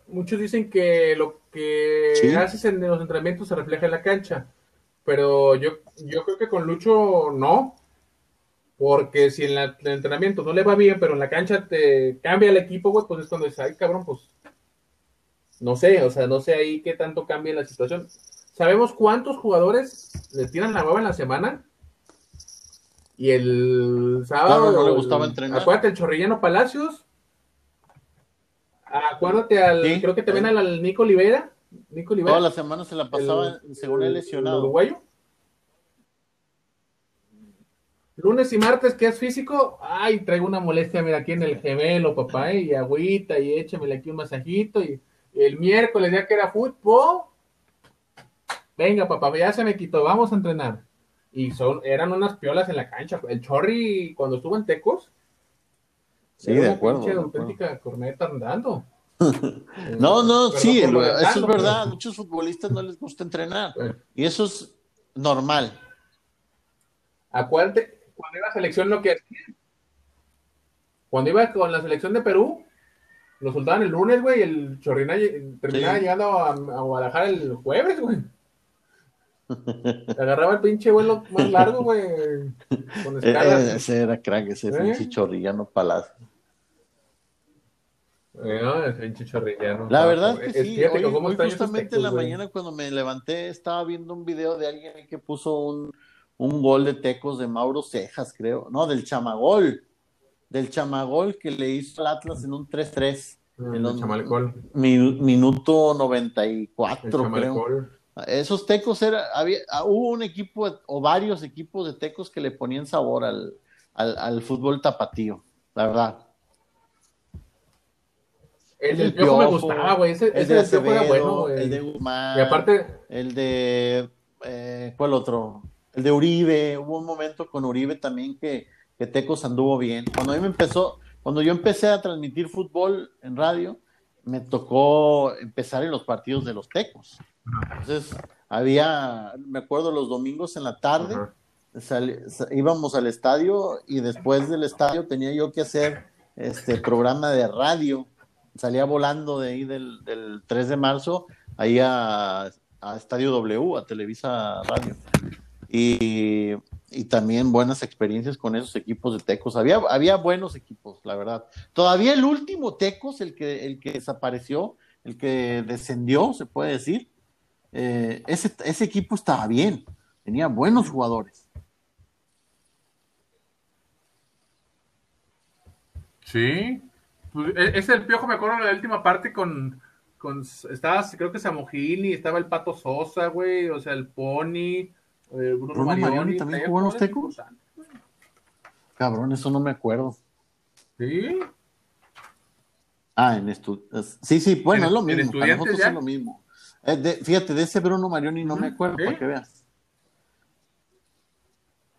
muchos dicen que lo que haces en los entrenamientos se refleja en la cancha, pero yo, yo creo que con Lucho no, porque si en el entrenamiento no le va bien, pero en la cancha te cambia el equipo, güey, pues es cuando dices, ay, cabrón, pues no sé, o sea, no sé ahí qué tanto cambia la situación. ¿Sabemos cuántos jugadores le tiran la hueva en la semana? Y el sábado. no le gustaba entrenar. Acuérdate, el Chorrillano Palacios Acuérdate al, creo que te ven al, Nico Olivera. Nico Olivera. Toda la semana se la pasaba, según él, lesionado. uruguayo. Lunes y martes, que es físico, ay, traigo una molestia, mira, aquí en el gemelo, papá, y agüita, y échamele aquí un masajito, y el miércoles, ya que era fútbol, venga, papá, ya se me quitó, vamos a entrenar. Y son, eran unas piolas en la cancha. El Chorri, cuando estuvo en Tecos, Sí, de acuerdo. auténtica corneta andando. no, no, sí, eso es verdad. A muchos futbolistas no les gusta entrenar. Y eso es normal. Acuérdate, cuando iba a selección lo que hacía. Cuando iba con la selección de Perú, lo soltaban el lunes, güey, y el Chorrina terminaba llegando a, Guadalajara el jueves, güey. Agarraba el pinche vuelo más largo, güey. Con eh, eh, ese era crack, ese ¿Eh? pinche chorrillano palacio. No, chorrillano. La verdad es que sí. Hoy, justamente en la mañana cuando me levanté estaba viendo un video de alguien que puso un, un gol de tecos de Mauro Cejas, creo. No, del Chamagol. Del Chamagol que le hizo al Atlas en un 3-3. Mm, el minuto 94, creo. Esos tecos era, había, ah, hubo un equipo o varios equipos de tecos que le ponían sabor al, al, fútbol tapatío, la verdad. El, del Piojo, me gustaba, güey. Ese, el de era bueno, güey. El de Guzmán. Y aparte. El de. Eh, ¿Cuál otro? El de Uribe. Hubo un momento con Uribe también que, que Tecos anduvo bien. Cuando a mí me empezó, cuando yo empecé a transmitir fútbol en radio, me tocó empezar en los partidos de los Tecos. Entonces, había, me acuerdo, los domingos en la tarde, íbamos al estadio y después del estadio tenía yo que hacer este programa de radio. Salía volando de ahí del, 3 de marzo, ahí a, Estadio W, a Televisa Radio. Y, también buenas experiencias con esos equipos de Tecos. Había, había buenos equipos, la verdad. Todavía el último Tecos, el que, el que desapareció, el que descendió, se puede decir, eh, ese, ese equipo estaba bien, tenía buenos jugadores. Sí, pues, es el piojo, me acuerdo de la última parte con, con estaba, creo que Samogini, estaba el Pato Sosa, güey, o sea, el Pony, eh, Bruno, Marioni, también jugó en los Tecos. Cabrón, eso no me acuerdo. Sí. Ah, en esto. Sí, sí, bueno, es lo mismo. Para nosotros es lo mismo. Eh, fíjate, de ese Bruno Marioni no me acuerdo, para que veas.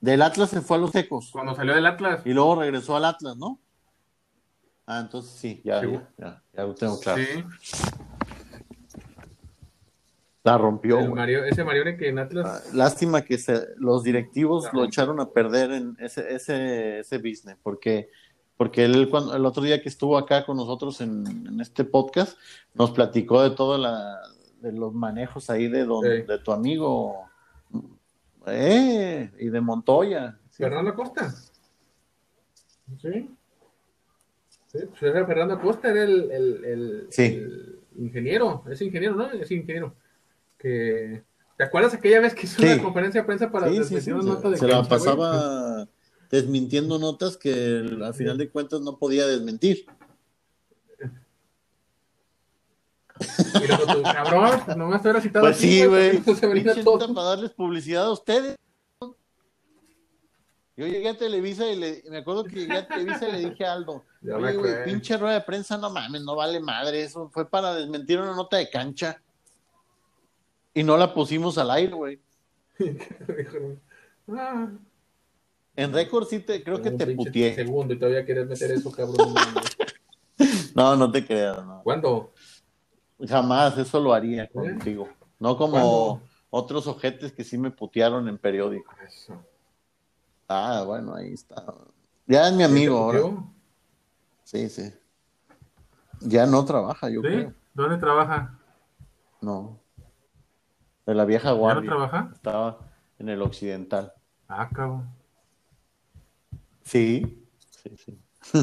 Del Atlas se fue a los Ecos. Cuando salió del Atlas. Y luego regresó al Atlas, ¿no? Ah, entonces sí, ya, ya, ya, lo tengo claro. Sí. La rompió. ese Marioni que en Atlas. Ah, lástima que los directivos lo echaron a perder en ese, ese, ese business, porque porque él cuando, el otro día que estuvo acá con nosotros en, en este podcast nos platicó de toda la, de los manejos ahí de, don, de tu amigo eh, y de Montoya. Fernando Costa. Sí. Sí, pues Fernando Costa era el, el, el, ingeniero, es ingeniero, ¿no? Es ingeniero. que ¿Te acuerdas aquella vez que hizo una conferencia de prensa para desmentir una nota de Se la pasaba desmintiendo notas que al final de cuentas no podía desmentir. Mira, tu cabrón, pues nomás te hubiera citado. Pues sí, güey. Para darles publicidad a ustedes. Yo llegué a Televisa y le, me acuerdo que llegué a Televisa y le dije a Aldo, oye, güey, pinche rueda de prensa, no mames, no vale madre, eso fue para desmentir una nota de cancha. Y no la pusimos al aire, güey. En récord sí te, creo que te putié. Segundo y todavía quieres meter eso, cabrón. no, no te creas, no. ¿Cuándo? Jamás, eso lo haría ¿Eh? contigo. No como otros ojetes que sí me putearon en periódico. Eso. Ah, bueno, ahí está. Ya es mi amigo ahora. Sí, sí. Ya no trabaja, yo ¿Sí? ¿Dónde trabaja? No. De la vieja guardia. ¿Ya no trabaja? Estaba en el occidental. Ah, cabrón. Sí, sí, sí.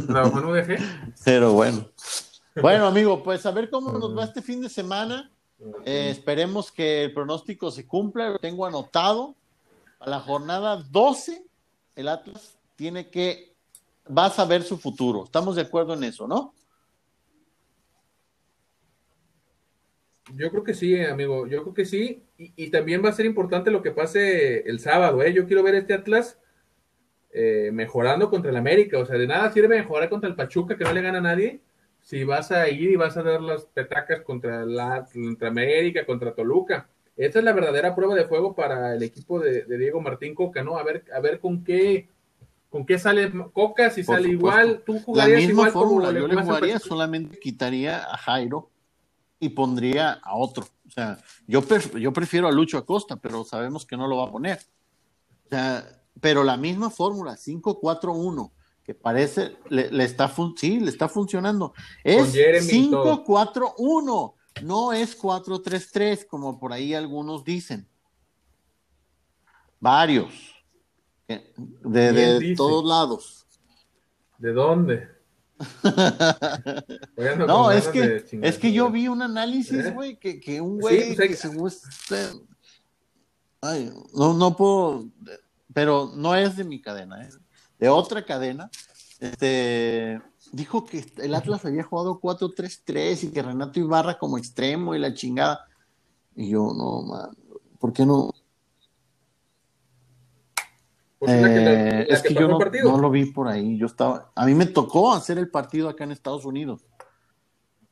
¿Trabajó en UDG? Pero bueno. Bueno, amigo, pues a ver cómo nos va este fin de semana. Eh, esperemos que el pronóstico se cumpla. Lo tengo anotado. A la jornada 12, el Atlas tiene que. Va a saber su futuro. Estamos de acuerdo en eso, ¿no? Yo creo que sí, amigo. Yo creo que sí. Y, también va a ser importante lo que pase el sábado, ¿eh? Yo quiero ver este Atlas eh, mejorando contra el América. O sea, de nada sirve mejorar contra el Pachuca, que no le gana a nadie, si vas a ir y vas a dar las petacas contra, la, contra América, contra Toluca. Esta es la verdadera prueba de fuego para el equipo de, Diego Martín Coca, ¿no? A ver, a ver con qué con qué sale Coca, si sale igual, tú jugarías la misma fórmula, yo le jugaría, solamente quitaría a Jairo y pondría a otro. O sea, yo, yo prefiero a Lucho Acosta, pero sabemos que no lo va a poner. O sea, pero la misma fórmula, 5-4-1, que parece, le, está, sí, le está funcionando. Es 5-4-1, no es 4-3-3, como por ahí algunos dicen. Varios. De, de todos lados. ¿De dónde? no, es que, es que yo vi un análisis, ¿Eh? güey, que, que, un güey pues que se gusta. Ay, no, no puedo, pero no es de mi cadena, ¿eh? de otra cadena. Este dijo que el Atlas había jugado 4-3-3 y que Renato Ibarra como extremo y la chingada. Y yo, no, man, ¿por qué no? Eh, es que, yo no, lo vi por ahí. Yo estaba, a mí me tocó hacer el partido acá en Estados Unidos.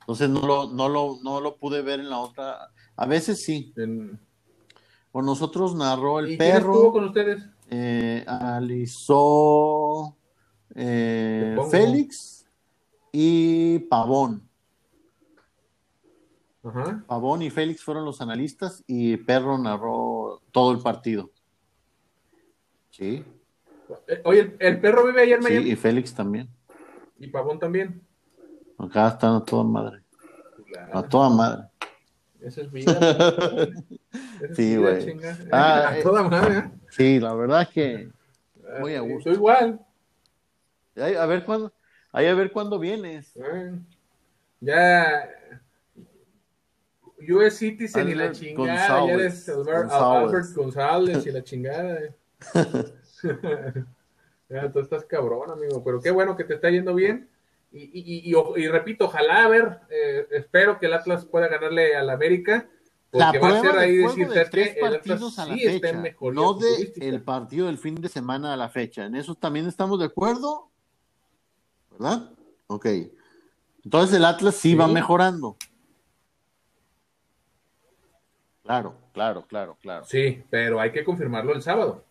Entonces no lo, no lo, no lo pude ver en la otra. A veces sí. Con nosotros narró el perro. estuvo con ustedes? Eh, Alizó eh, Félix y Pavón. Pavón y Félix fueron los analistas y Perro narró todo el partido. Sí. Eh, oye, ¿el, perro vive ayer en Sí, y Félix también. ¿Y Pavón también? Acá están a toda madre. A toda madre. Esa es vida. sí, güey. Ah, a toda madre. ¿eh? Sí, la verdad es que muy a gusto. Soy igual. a ver cuándo, ahí a ver cuándo vienes. ya US Citizen y la chingada, ya eres Albert, González y la chingada. ya, tú estás cabrón, amigo, pero qué bueno que te está yendo bien. Y, y, y, repito, ojalá, a ver, eh, espero que el Atlas pueda ganarle al América. Porque va a ser ahí decir, de tres partidos a la fecha, no de el partido del fin de semana a la fecha. En eso también estamos de acuerdo, ¿verdad? Ok. Entonces el Atlas sí. va mejorando. Claro, claro, claro, claro. Sí, pero hay que confirmarlo el sábado.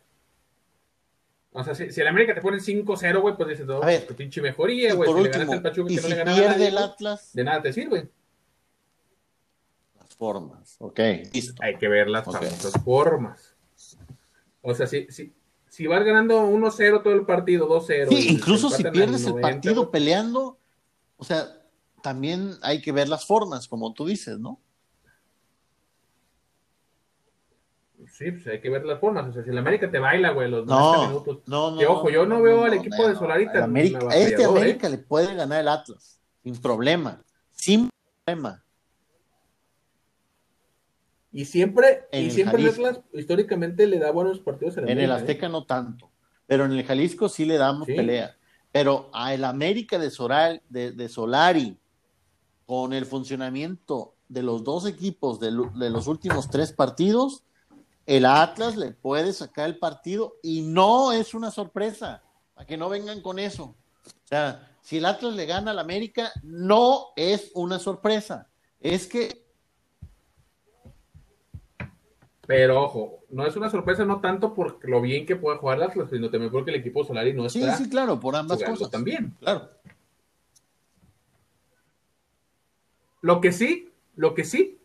O sea, si, si el América te pone 5-0, güey, pues dices, todo, tu pinche mejoría, güey. Si le ganas el Pachuca que no le ganas pierde el Atlas, de nada te sirve. Las formas, ok. Listo. Hay que ver las famosas formas. O sea, si, si, si vas ganando 1-0 todo el partido, 2-0. Sí, incluso si pierdes el partido peleando, o sea, también hay que ver las formas, como tú dices, ¿no? Sí, pues hay que ver las formas. O sea, si el América te baila, güey, los no, minutos. No, no. Que ojo, yo no, veo al equipo de Solarita. América, este América le puede ganar el Atlas. Sin problema. Sin problema. Y siempre, y siempre Atlas históricamente le da buenos partidos En el ¿eh? Azteca no tanto, pero en el Jalisco sí le damos pelea. Pero a el América de, Soral, de, Solari, con el funcionamiento de los dos equipos de, de, los últimos tres partidos, el Atlas le puede sacar el partido y no es una sorpresa, para que no vengan con eso. O sea, si el Atlas le gana al América, no es una sorpresa. Es que pero ojo, no es una sorpresa no tanto por lo bien que pueda jugar Atlas, sino también porque el equipo Solari no está. Sí, sí, claro, por ambas cosas. También. Claro. Lo que sí, lo que sí,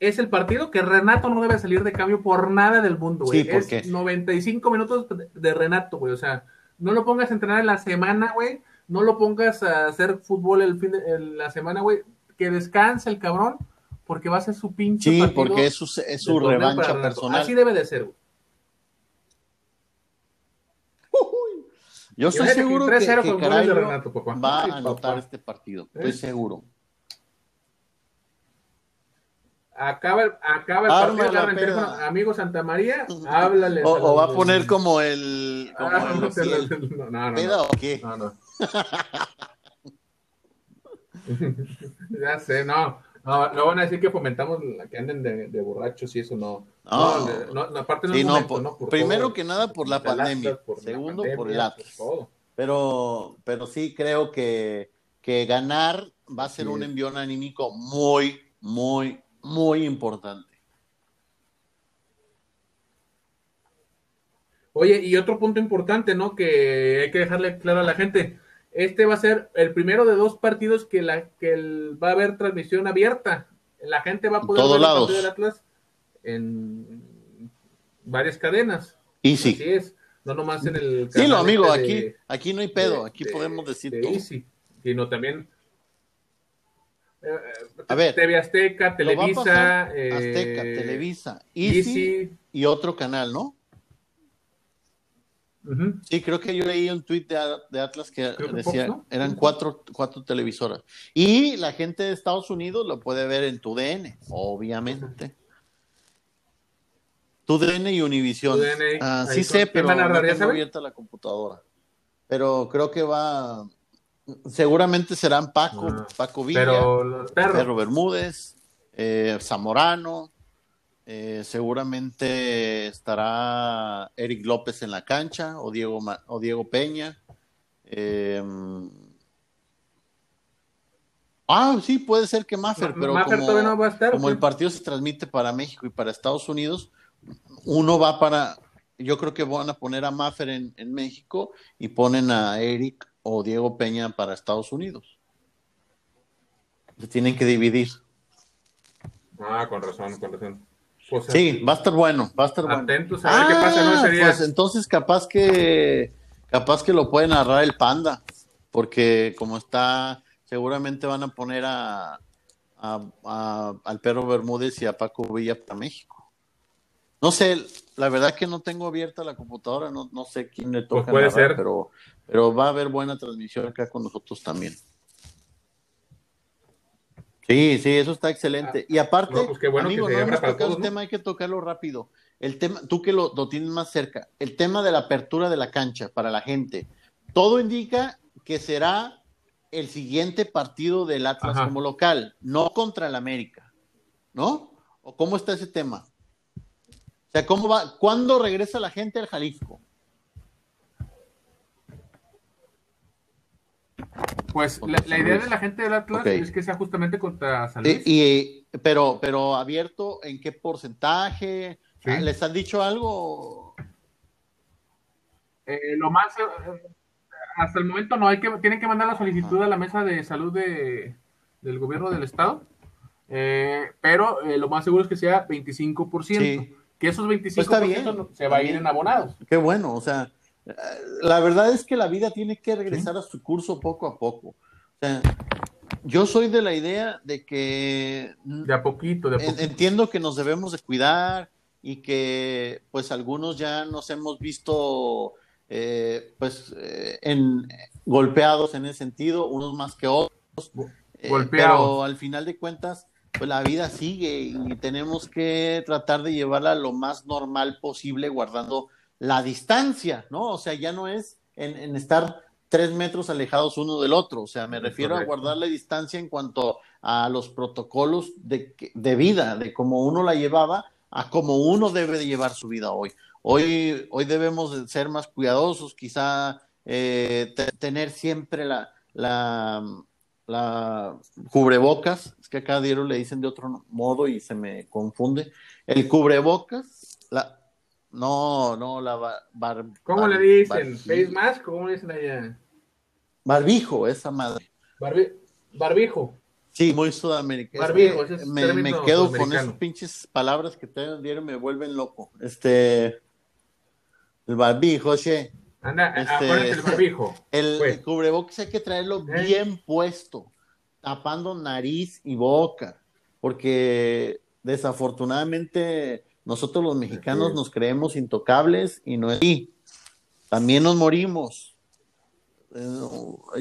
es el partido que Renato no debe salir de cambio por nada del mundo, güey. Sí, es 95 minutos de Renato, güey. O sea, no lo pongas a entrenar en la semana, güey. No lo pongas a hacer fútbol el fin de la semana, güey. Que descanse el cabrón porque va a ser su pinche. Sí, porque es su, es su revancha personal. Así debe de ser. Yo estoy seguro que, que, va a anotar este partido. Estoy ¿Eh? seguro. Acaba, acaba el partido, el teléfono, amigo Santa María, háblale. O, o va a poner como el. Como ah, el, no, no, no, o qué? No, no. ya sé, no. No, no van a decir que fomentamos que anden de, borrachos y eso no. No, no, aparte no, sí, no, primero que nada por la pandemia, segundo por el Atlas. Pero, pero sí creo que, que ganar va a ser un envión anímico muy, muy, muy importante. Oye, y otro punto importante, ¿no? Que hay que dejarle claro a la gente este va a ser el primero de dos partidos que, la, que va a haber transmisión abierta. La gente va a poder ver el partido del Atlas en varias cadenas. Y sí. Así es. No nomás en el. Sí, lo amigo, este aquí, aquí no hay pedo, aquí podemos decir todo. Easy, sino también. Eh, a ver, TV Azteca, Televisa. Eh, Azteca, Televisa, Easy, y otro canal, ¿no? Sí, creo que yo leí un tuit de, Atlas que decía, eran cuatro, cuatro televisoras. Y la gente de Estados Unidos lo puede ver en tu DN, obviamente. Tu DN y Univision. Ah, sí sé, pero no tengo abierta la computadora. Pero creo que va, seguramente serán Paco, ah, Paco Villa, Perro Bermúdez, eh, Zamorano, eh, seguramente estará Eric López en la cancha o Diego, o Diego Peña. Eh, ah, sí, puede ser que Maffer, pero como, el partido se transmite para México y para Estados Unidos, uno va para, yo creo que van a poner a Maffer en, en México y ponen a Eric o Diego Peña para Estados Unidos. Se tienen que dividir. Ah, con razón, con razón. Sí, va a estar bueno, va a estar bueno. Atentos a ver qué pasa ¿no? ese Pues entonces capaz que capaz que lo puede narrar el Panda, porque como está, seguramente van a poner a, al perro Bermúdez y a Paco Villa para México. No sé, la verdad que no tengo abierta la computadora, no, no sé quién le toca, pues puede ser. pero pero va a haber buena transmisión acá con nosotros también. Sí, sí, eso está excelente. y aparte, no, pues bueno amigo, no hemos tema, hay que tocarlo rápido. El tema, tú que lo, tienes más cerca, el tema de la apertura de la cancha para la gente. Todo indica que será el siguiente partido del Atlas como local, no contra el América, ¿no? ¿O cómo está ese tema? O sea, ¿cómo va? ¿Cuándo regresa la gente al Jalisco? Pues la, idea de la gente del Atlas es que sea justamente contra San Luis. Y, pero, pero abierto, ¿en qué porcentaje? ¿Les han dicho algo? Eh, lo más, eh, hasta el momento no, hay que, tienen que mandar la solicitud a la mesa de salud de, del gobierno del estado, eh, pero lo más seguro es que sea 25%, que esos 25% pues se va a ir en abonados. Qué bueno, o sea, la verdad es que la vida tiene que regresar a su curso poco a poco. yo soy de la idea de que... De a poquito, de a poquito. Entiendo que nos debemos de cuidar y que pues algunos ya nos hemos visto eh, pues eh, en, golpeados en ese sentido, unos más que otros. Eh, pero al final de cuentas, pues la vida sigue y tenemos que tratar de llevarla lo más normal posible guardando la distancia, ¿no? O sea, ya no es en, estar tres metros alejados uno del otro, o sea, me refiero a guardar la distancia en cuanto a los protocolos de, de vida, de cómo uno la llevaba a cómo uno debe de llevar su vida hoy. Hoy, hoy debemos ser más cuidadosos, quizá eh, tener siempre la, la, la, cubrebocas, es que a cada diario le dicen de otro modo y se me confunde. El cubrebocas, la, no, no, la bar, ¿Cómo le dicen? ¿Face mask? ¿Cómo le dicen allá? Barbijo, esa madre. barbijo. Sí, muy sudamericano. Barbijo, me, me, quedo con esas pinches palabras que te dieron, me vuelven loco. Este. El barbijo, che. Anda, este, el barbijo. El, pues. cubrebocas hay que traerlo ¿Eh? bien puesto, tapando nariz y boca, porque desafortunadamente nosotros los mexicanos nos creemos intocables y no es así. También nos morimos. Eh,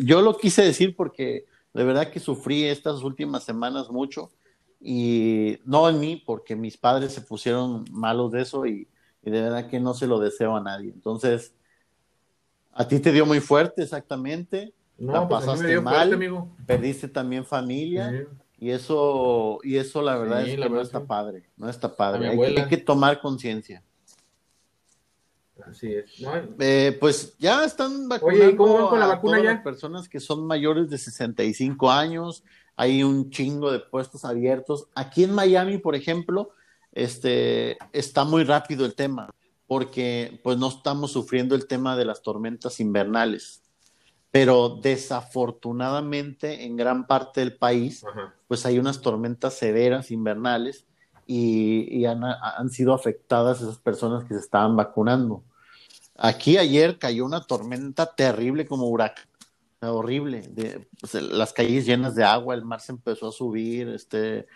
yo lo quise decir porque de verdad que sufrí estas últimas semanas mucho y no en mí, porque mis padres se pusieron malos de eso y, de verdad que no se lo deseo a nadie. Entonces, a ti te dio muy fuerte, exactamente. No, la pues, pasaste mal, perdiste también familia. Y eso, y eso la verdad es que no está padre, no está padre. Hay, que tomar conciencia. Así es. Eh, pues ya están vacunando Oye, ¿cómo con la vacuna todas las personas que son mayores de 65 años. Hay un chingo de puestos abiertos. Aquí en Miami, por ejemplo, este, está muy rápido el tema, porque pues no estamos sufriendo el tema de las tormentas invernales pero desafortunadamente en gran parte del país, pues hay unas tormentas severas invernales y, han, sido afectadas esas personas que se estaban vacunando. Aquí ayer cayó una tormenta terrible como huracán, horrible, de, pues, las calles llenas de agua, el mar se empezó a subir, este,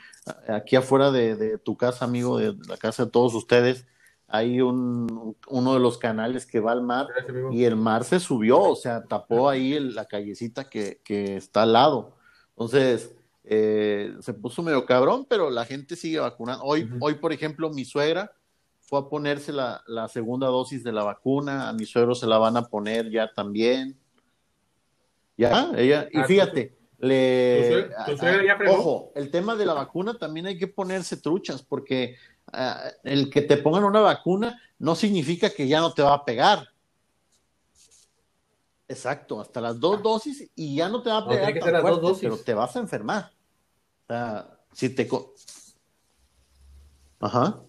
aquí afuera de, de tu casa, amigo, de la casa de todos ustedes, hay un, uno de los canales que va al mar y el mar se subió, o sea, tapó ahí la callecita que, está al lado. Entonces, eh, se puso medio cabrón, pero la gente sigue vacunando. Hoy, hoy por ejemplo, mi suegra fue a ponerse la, segunda dosis de la vacuna, a mi suegro se la van a poner ya también. Ya, ella, y ah, fíjate, le... ojo, el tema de la vacuna también hay que ponerse truchas, porque Ah, el que te pongan una vacuna no significa que ya no te va a pegar. Exacto, hasta las dos dosis y ya no te va a pegar, pero te vas a enfermar. O sea, si te... Ajá.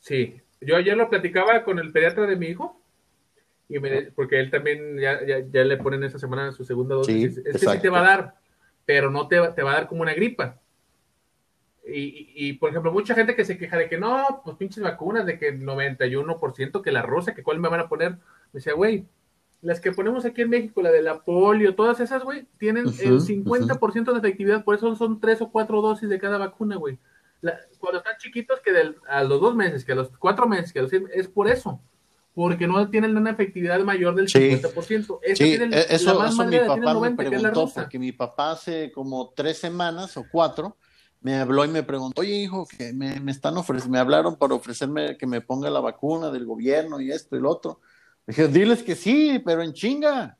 Sí, yo ayer lo platicaba con el pediatra de mi hijo, y porque él también ya, ya, le ponen esa semana su segunda dosis. es que sí te va a dar, pero no te, te va a dar como una gripa. Y, por ejemplo, mucha gente que se queja de que no, pues pinches vacunas, de que el 91%, que la rosa, que cuál me van a poner. Me decía, güey, las que ponemos aquí en México, la de la polio, todas esas, güey, tienen el 50% de efectividad, por eso son tres o cuatro dosis de cada vacuna, güey. cuando están chiquitos, que a los dos meses, que a los cuatro meses, que a los seis, es por eso. Porque no tienen una efectividad mayor del 50%. Eso, sí. E, eso, eso mi papá me preguntó, porque mi papá hace como tres semanas o cuatro me habló y me preguntó, oye hijo, que me, están ofreciendo, me hablaron para ofrecerme que me ponga la vacuna del gobierno y esto y lo otro. dije, diles que sí, pero en chinga.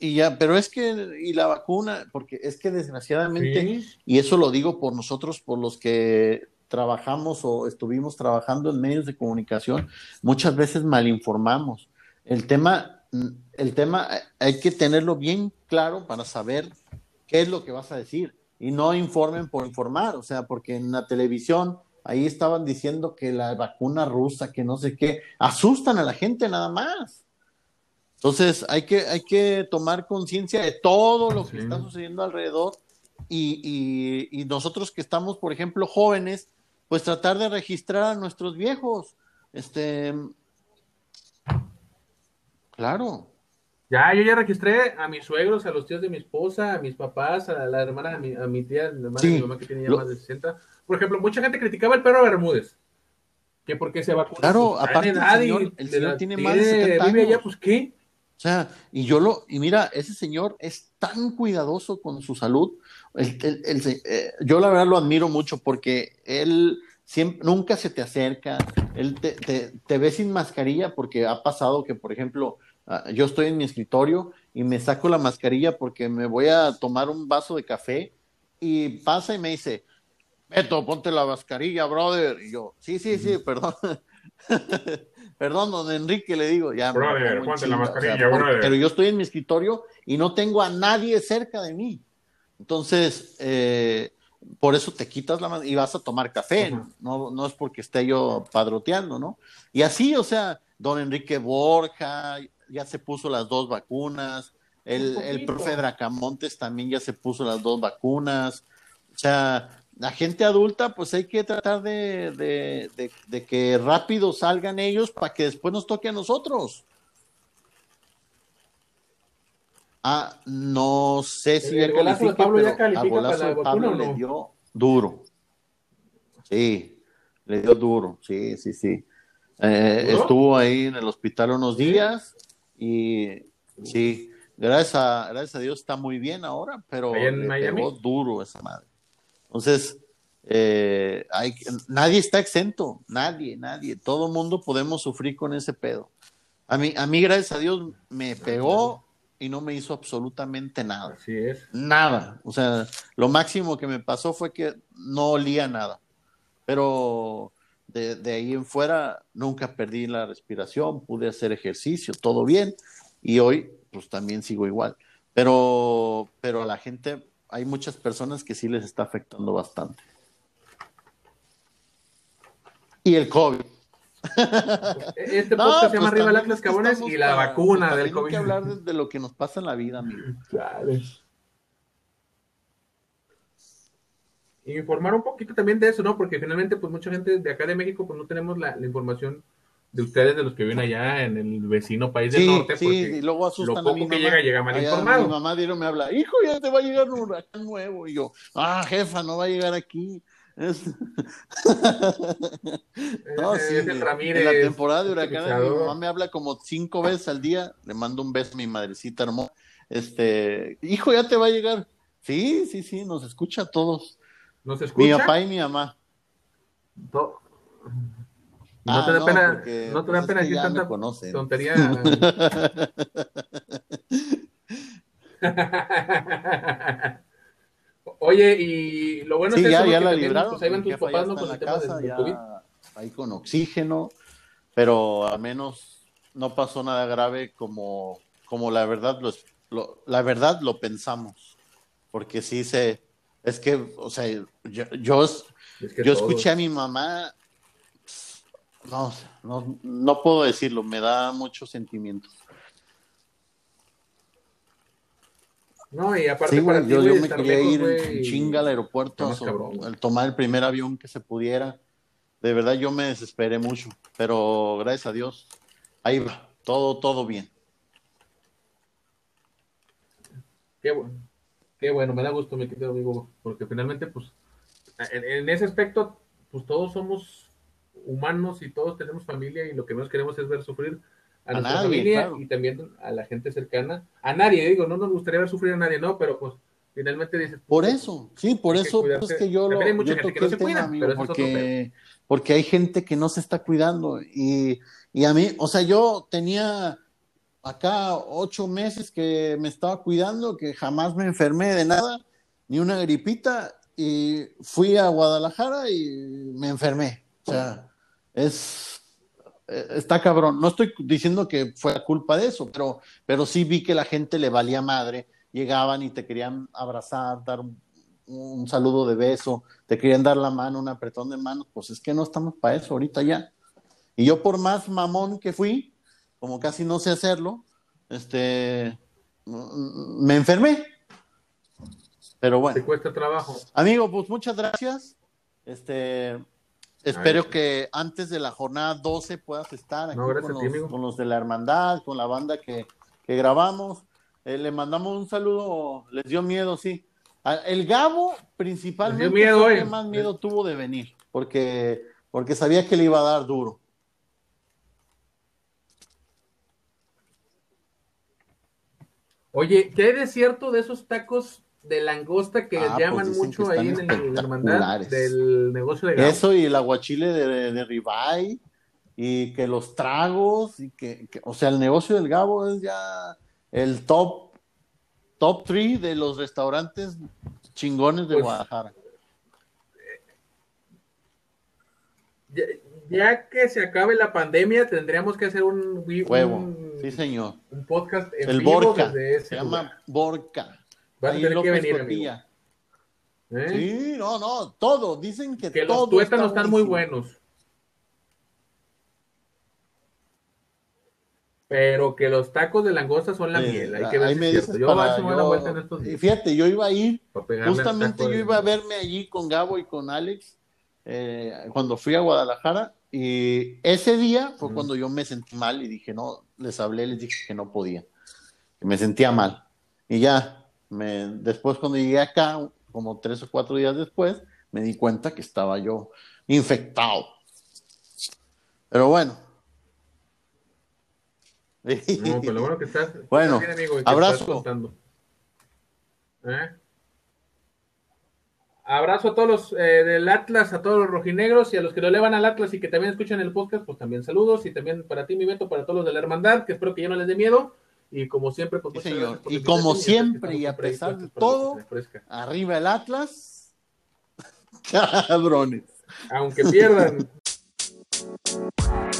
Y ya, pero es que, y la vacuna, porque es que desgraciadamente, y eso lo digo por nosotros, por los que trabajamos o estuvimos trabajando en medios de comunicación, muchas veces malinformamos. El tema, el tema hay que tenerlo bien claro para saber qué es lo que vas a decir y no informen por informar, o sea, porque en la televisión ahí estaban diciendo que la vacuna rusa, que no sé qué, asustan a la gente nada más. Entonces hay que, hay que tomar conciencia de todo lo que está sucediendo alrededor y, y, nosotros que estamos, por ejemplo, jóvenes, pues tratar de registrar a nuestros viejos. Este, claro. Ya, yo ya registré a mis suegros, a los tíos de mi esposa, a mis papás, a la hermana, a mi, a mi tía, la hermana de mi mamá que tenía más de 60. Por ejemplo, mucha gente criticaba el perro Bermúdez. Que porque se vacunó. Claro, aparte el señor, el señor tiene, más de 70 años. Vive allá, pues, ¿qué? sea, y yo lo, y mira, ese señor es tan cuidadoso con su salud. Eh, yo la verdad lo admiro mucho porque él siempre, nunca se te acerca, él te, te, ve sin mascarilla porque ha pasado que, por ejemplo, yo estoy en mi escritorio y me saco la mascarilla porque me voy a tomar un vaso de café y pasa y me dice, Beto, ponte la mascarilla, brother. Y yo, sí, sí, sí, perdón. Perdón, don Enrique, le digo, ya. Brother, ponte la mascarilla, brother. Pero yo estoy en mi escritorio y no tengo a nadie cerca de mí. Entonces, eh, por eso te quitas la mano y vas a tomar café, no, no es porque esté yo padroteando, ¿no? Y así, o sea, don Enrique Borja ya se puso las dos vacunas, el, el profe Dracamontes también ya se puso las dos vacunas, o sea, la gente adulta, pues hay que tratar de, que rápido salgan ellos para que después nos toque a nosotros. Ah, no sé si el golazo de Pablo ya califica para la Pablo le dio duro. Sí, le dio duro, sí, sí, sí. Eh, estuvo ahí en el hospital unos días y sí, gracias a, gracias a Dios está muy bien ahora, pero le pegó duro esa madre. Entonces, eh, hay, nadie está exento, nadie, nadie. Todo mundo podemos sufrir con ese pedo. A mí, a mí, gracias a Dios, me pegó y no me hizo absolutamente nada. Así es. Nada. O sea, lo máximo que me pasó fue que no olía nada. Pero de, de ahí en fuera nunca perdí la respiración, pude hacer ejercicio, todo bien. Y hoy, pues también sigo igual. Pero, pero la gente hay muchas personas que sí les está afectando bastante. Y el COVID. Este podcast se llama pues Arriba Atlas Cabones y la vacuna del COVID. Hay que hablar de, lo que nos pasa en la vida, amigo. Claro. Y informar un poquito también de eso, ¿no? Porque finalmente, pues mucha gente de acá de México, pues no tenemos la, información de ustedes, de los que viven allá en el vecino país del norte. Sí, y luego asustan lo poco que llega, llega mal informado. Mi mamá Dieron me habla, hijo, ya te va a llegar un huracán nuevo. Y yo, ah, jefa, no va a llegar aquí. Es... no, sí, en la temporada de huracanes, mi mamá me habla como cinco veces al día. Le mando un beso a mi madrecita hermosa. Este, hijo, ya te va a llegar. Sí, sí, sí, nos escucha a todos. ¿Nos escucha? Mi papá y mi mamá. No, ah, te da pena, no te da pues pena decir tanta tontería. Oye, y lo bueno es que ya, ya la libraron. Pues ahí van tus papás, ¿no? Con el tema casa, del COVID. Ahí con oxígeno, pero al menos no pasó nada grave como, como la verdad lo, la verdad lo pensamos. Porque sí se, es que, o sea, yo, yo, yo escuché a mi mamá, no, no, no puedo decirlo, me da muchos sentimientos. No, y aparte yo, me quería ir chinga al aeropuerto, al tomar el primer avión que se pudiera. De verdad yo me desesperé mucho, pero gracias a Dios, ahí va, todo, todo bien. Qué bueno, qué bueno, me da gusto, mi querido amigo, porque finalmente, pues, en, ese aspecto, pues todos somos humanos y todos tenemos familia y lo que menos queremos es ver sufrir a, nuestra familia y también a la gente cercana. A nadie, digo, no nos gustaría ver sufrir a nadie, ¿no? Pero pues finalmente dices. Por eso, sí, por eso es que yo lo. Hay mucha gente que no se cuida, pero porque, porque hay gente que no se está cuidando. Y, y a mí, o sea, yo tenía acá ocho meses que me estaba cuidando, que jamás me enfermé de nada, ni una gripita, y fui a Guadalajara y me enfermé. O sea, es eh, está cabrón. No estoy diciendo que fue culpa de eso, pero, pero sí vi que la gente le valía madre. Llegaban y te querían abrazar, dar un, saludo de beso, te querían dar la mano, un apretón de manos. Pues es que no estamos para eso ahorita ya. Y yo por más mamón que fui, como casi no sé hacerlo, este, me enfermé. Pero bueno. Te cuesta trabajo. Amigo, pues muchas gracias. Este, Espero que antes de la jornada 12 puedas estar aquí con, los, de la hermandad, con la banda que, grabamos. Eh, le mandamos un saludo, les dio miedo, sí. El Gabo principalmente miedo, fue el que más miedo tuvo de venir, porque, porque sabía que le iba a dar duro. Oye, ¿qué hay de cierto de esos tacos de langosta que ah, llaman pues mucho ahí en el hermandad del negocio de Gabo? Eso y el aguachile de, de ribeye y que los tragos y que, o sea, el negocio del Gabo es ya el top top 3 de los restaurantes chingones de pues, Guadalajara. Ya, que se acabe la pandemia, tendríamos que hacer un, Huevo. sí, señor. Un podcast en el vivo Borca. se llama Borca. Va a tener que venir, ¿Eh? Sí, no, no, todo. Dicen que, que los tuétanos están muy buenos. Pero que los tacos de langosta son la miel, hay que ver si Yo voy a una vuelta en estos días. Fíjate, yo iba a ir, justamente yo iba a verme allí con Gabo y con Alex eh, cuando fui a Guadalajara y ese día fue cuando yo me sentí mal y dije, no, les hablé, les dije que no podía, que me sentía mal. Y ya, me, después cuando llegué acá, como tres o cuatro días después, me di cuenta que estaba yo infectado. Pero bueno, no, pero lo bueno que estás. Bueno, abrazo. ¿Eh? Abrazo a todos los eh, del Atlas, a todos los rojinegros y a los que lo elevan al Atlas y que también escuchan el podcast, pues también saludos. Y también para ti, mi Beto, para todos los de la Hermandad, que espero que ya no les dé miedo. Y como siempre, pues, Y como siempre, y a pesar de todo, arriba el Atlas, cabrones. Aunque pierdan